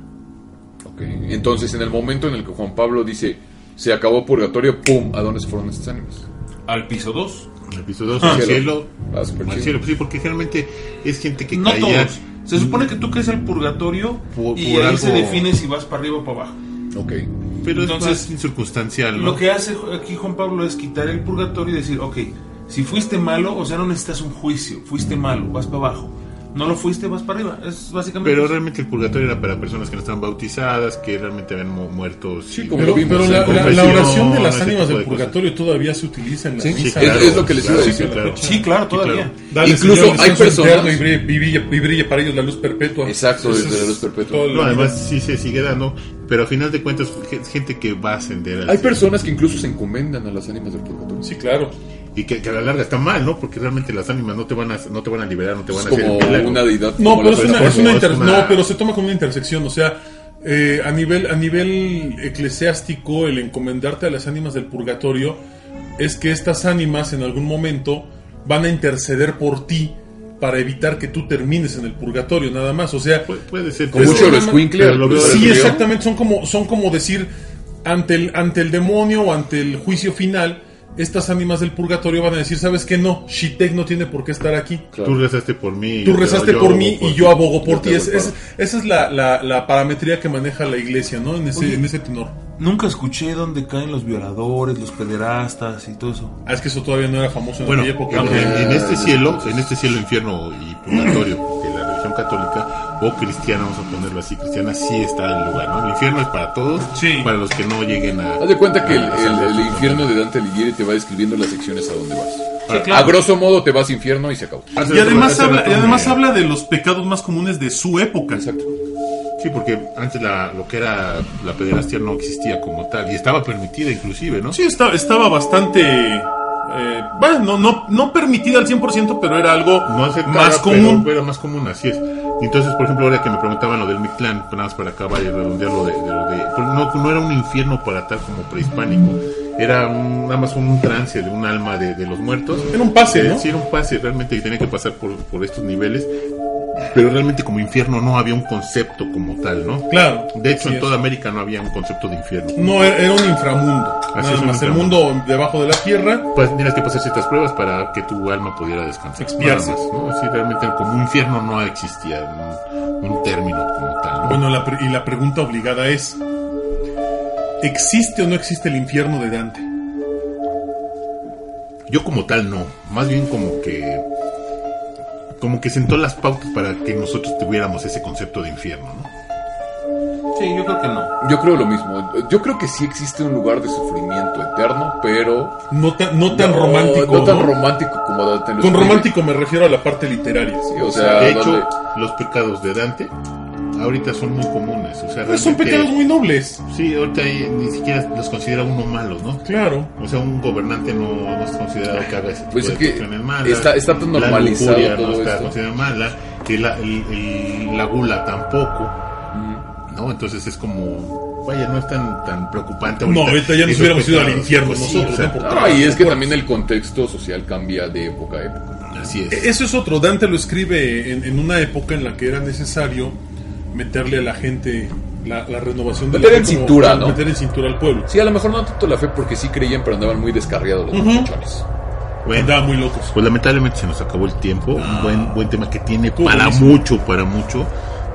ok, entonces en el momento en el que Juan Pablo dice, se acabó purgatorio, ¡pum! ¿A dónde se fueron estas ánimas? Al piso 2. El episodio Ah, al cielo. al cielo, sí, porque generalmente es gente que No caía todos. Se supone que tú crees el purgatorio Por- y por ahí algo- se define si vas para arriba o para abajo. Ok. Pero Entonces, es circunstancial, ¿no? Lo que hace aquí Juan Pablo es quitar el purgatorio y decir, ok, si fuiste malo, o sea, no necesitas un juicio, fuiste malo, vas para abajo. No lo fuiste, vas para arriba. Es básicamente. Pero eso. realmente el purgatorio era para personas que no estaban bautizadas, que realmente habían mu- muerto. Sí, como Pero, lo vimos pero en la, la- oración de las ánimas del de cosas. purgatorio todavía se utiliza en la Sí, misa. es- es lo que les iba a claro, decir. sí, claro. Sí, claro, todavía. claro. Dale, Incluso Señor, hay personas- Y brille, y brille- y brille para ellos la luz perpetua. Exacto, es la luz perpetua. No, además sí se sigue dando, pero a final de cuentas gente que va a ascender al Hay cielo. personas que incluso se encomendan a las ánimas del purgatorio. Sí, claro. Y que, que a la larga está mal, ¿no? Porque realmente las ánimas no te van a no te van a liberar, no te van Es a hacer como el una deidad. No, como pero es una, es una es inter- una- no, pero se toma como una intersección. O sea, eh, a nivel a nivel eclesiástico, el encomendarte a las ánimas del purgatorio es que estas ánimas en algún momento van a interceder por ti para evitar que tú termines en el purgatorio, nada más. O sea, Pu- puede ser pero- mucho nada más- rescuincle. pero lo veo Sí, exactamente, son como, son como decir, ante el, ante el demonio o ante el juicio final, estas ánimas del purgatorio van a decir, ¿sabes qué? No, Shitek no tiene por qué estar aquí. Tú rezaste por mí. Tú rezaste yo por mí y ti. yo abogo por ti. Es- es- esa es la, la, la parametría que maneja la iglesia, ¿no? En ese, Oye. en ese tenor. Nunca escuché dónde caen los violadores, los pederastas y todo eso. Ah, es que eso todavía no era famoso en Bueno, aquella época. en, en este cielo, en este cielo, infierno y purgatorio religión católica o cristiana, vamos a ponerlo así, cristiana, sí está el lugar, ¿no? El infierno es para todos, Sí. para los que no lleguen a... Haz de cuenta que el, a el- salvar el su infierno de Dante Alighieri te va describiendo las secciones a donde vas. Sí, A- claro. A grosso modo te vas infierno y se acabó. Y además, habla, y además habla de los pecados más comunes de su época. Exacto. Sí, porque antes la, lo que era la pederastia no existía como tal y estaba permitida inclusive, ¿no? Sí, estaba, estaba bastante... eh, bueno, no, no, no permitida al 100%, pero era algo No aceptada, más común. Pero, era más común, así es. Entonces, por ejemplo, ahora que me preguntaban lo del Mictlán, pues nada más para acabar y redondearlo de, de lo de... pues no, no era un infierno para tal como prehispánico. Era un- nada más un trance de un alma de, de los muertos. Era un pase, Eh, ¿no? Sí, era un pase, realmente, que tenía que pasar por, por estos niveles. Pero realmente como infierno no había un concepto como tal, ¿no? Claro. De hecho, en toda América no había un concepto de infierno. No, era, un inframundo. Así nada es, un más, el inframundo. mundo debajo de la tierra. Pues tienes que pasar ciertas pruebas para que tu alma pudiera descansar. Expiarse. Nada más, ¿no? Sí, realmente como un infierno no existía un, un término como tal. ¿no? Bueno, la y la pregunta obligada es: ¿existe o no existe el infierno de Dante? Yo como tal no, más bien como que como que sentó las pautas para que nosotros tuviéramos ese concepto de infierno, ¿no? Sí, yo creo que no. Yo creo lo mismo. Yo creo que sí existe un lugar de sufrimiento eterno, pero. No tan, no tan no- romántico. No tan ¿no? romántico como Dante Con escribe. romántico me refiero a la parte literaria. Sí, o sea, de hecho, donde- los pecados de Dante ahorita son muy comunes, o sea, Pues son pecados muy nobles. Sí, ahorita ni siquiera los considera uno malos, ¿no? Claro. O sea, un gobernante no, no es considerado que haga ese tipo Pues de es que malas. está- está tan La normalizado lujuria todo no está esto. considerada mala. Que la, el- el- la gula tampoco. Mm. ¿No? Entonces es como... Vaya, no es tan, tan preocupante. No, ahorita ya nos hubiéramos ido al infierno Pues sí, nosotros, o sea, ¿no? No, y es que también el contexto social cambia de época a época. Así es. E-, Eso es otro. Dante lo escribe en, en una época en la que era necesario meterle a la gente la, la renovación de Meter la en fe como- cintura, ¿no? Meter en cintura al pueblo. Sí, a lo mejor no tanto la fe porque sí creían, pero andaban muy descarriados los muchachones. Bueno, Andaban muy locos. Pues lamentablemente se nos acabó el tiempo. Un buen, buen tema que tiene para buenísimo. mucho, para mucho.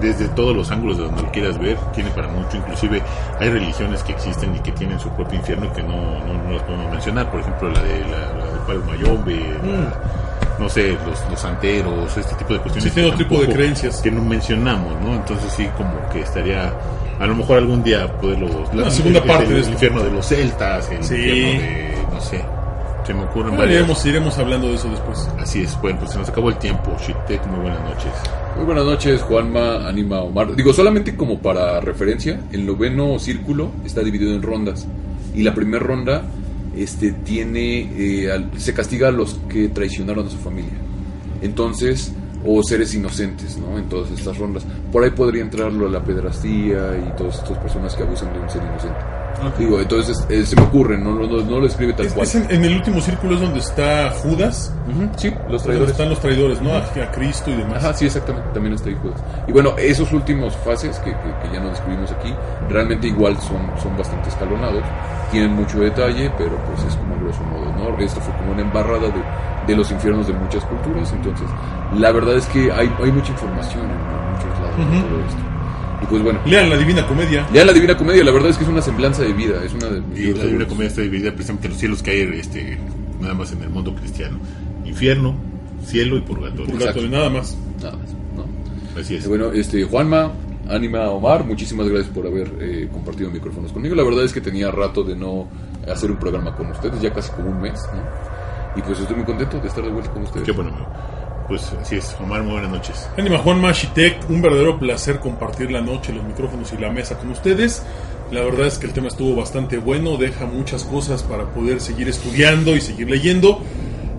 Desde todos los ángulos de donde lo quieras ver, tiene para mucho. Inclusive hay religiones que existen y que tienen su propio infierno y que no, no, no las podemos mencionar. Por ejemplo, la de la, la de Palo Mayombe, la- no sé, los, los santeros, este tipo de cuestiones. Sí, que otro tipo de creencias. Que no mencionamos, ¿no? Entonces sí, como que estaría... A lo mejor algún día poderlos... Una segunda parte el, de infierno de los celtas, el Sí. infierno de... no sé. Se me ocurren Bueno, varias. iremos, iremos hablando de eso después. Así es, bueno, pues se nos acabó el tiempo. Shitek, muy buenas noches. Muy buenas noches, Juanma, Anima, Omar. Digo, solamente como para referencia, el noveno círculo está dividido en rondas. Y la primera ronda este, tiene, eh, al- se castiga a los que traicionaron a su familia. Entonces, o seres inocentes, ¿no? En todas estas rondas. Por ahí podría entrar la pedrastía y todas estas personas que abusan de un ser inocente. Digo, entonces eh, se me ocurre, no, no, no, no lo escribe tal Es- cual. es en, en el último círculo es donde está Judas. Sí, los Donde traidores. están los traidores, ¿no? A, a Cristo y demás. Ajá, sí, exactamente, también está ahí Judas. Y bueno, esos últimos fases que, que- que ya no describimos aquí, realmente igual son, son bastante escalonados, tienen mucho detalle, pero pues es como grosso modo, ¿no? Esto fue como una embarrada de, de los infiernos de muchas culturas, entonces la verdad es que hay, hay mucha información en, en muchos lados de todo esto. Y pues bueno, Lean la Divina Comedia. ya la Divina Comedia, la verdad es que es una semblanza de vida, es una de Y la favoritos. Comedia está dividida precisamente en los cielos que hay este, nada más en el mundo cristiano. Infierno, cielo y purgatorio. Purgatorio, nada más. Nada más, ¿no? Así es. Eh, Bueno, este, Juanma, Anima, Omar, muchísimas gracias por haber eh, compartido micrófonos conmigo. La verdad es que tenía rato de no hacer un programa con ustedes, ya casi como un mes, ¿no? Y pues estoy muy contento de estar de vuelta con ustedes. Qué bueno, amigo. Pues así es. Omar, muy buenas noches. Anima Juan Mashitek, un verdadero placer compartir la noche, los micrófonos y la mesa con ustedes. La verdad es que el tema estuvo bastante bueno, deja muchas cosas para poder seguir estudiando y seguir leyendo.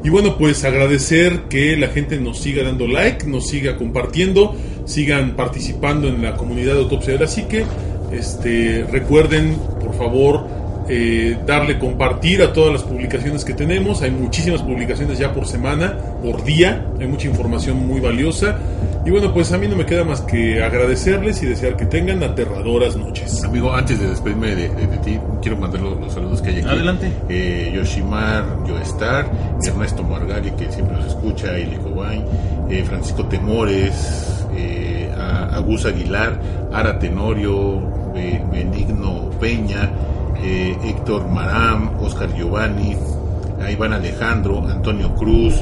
Y bueno, pues agradecer que la gente nos siga dando like, nos siga compartiendo, sigan participando en la comunidad de Autopsia de la Psique. Este, recuerden, por favor, eh, darle compartir a todas las publicaciones que tenemos. Hay muchísimas publicaciones ya por semana, por día. Hay mucha información muy valiosa. Y bueno, pues a mí no me queda más que agradecerles y desear que tengan aterradoras noches. Amigo, antes de despedirme de, de- de ti, quiero mandar los, los saludos que hay aquí. Adelante. Eh, Yoshimar, Yoestar, Ernesto Margali, que siempre nos escucha, Ili Cobain, eh, Francisco Temores, eh, Agus Aguilar, Ara Tenorio, Be- Benigno Peña, eh, Héctor Maram, Oscar Giovanni, a Iván Alejandro, Antonio Cruz,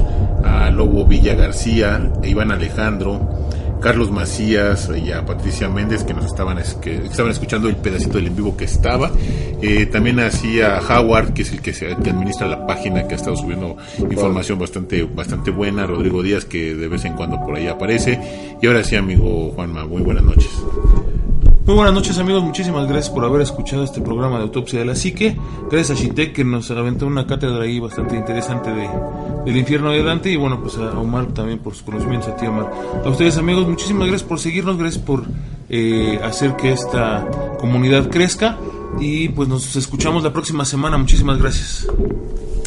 a Lobo Villa García, a Iván Alejandro, Carlos Macías y a Patricia Méndez que nos estaban, es- que estaban escuchando el pedacito del en vivo que estaba. Eh, también así a Howard, que es el que, que administra la página, que ha estado subiendo información bastante, bastante buena. Rodrigo Díaz, que de vez en cuando por ahí aparece. Y ahora sí, amigo Juanma, muy buenas noches. Muy buenas noches amigos, muchísimas gracias por haber escuchado este programa de Autopsia de la Psique. Gracias a Shitek que nos aventó una cátedra ahí bastante interesante de, del infierno de Dante y bueno, pues a Omar también por sus conocimientos, a ti Omar. A ustedes amigos, muchísimas gracias por seguirnos, gracias por eh, hacer que esta comunidad crezca y pues nos escuchamos la próxima semana. Muchísimas gracias.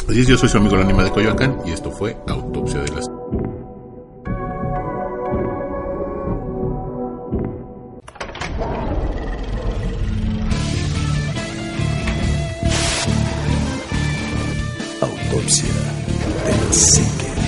Así es, yo soy su amigo el Anima de Coyoacán y esto fue Autopsia de las... Autopsia de la psique.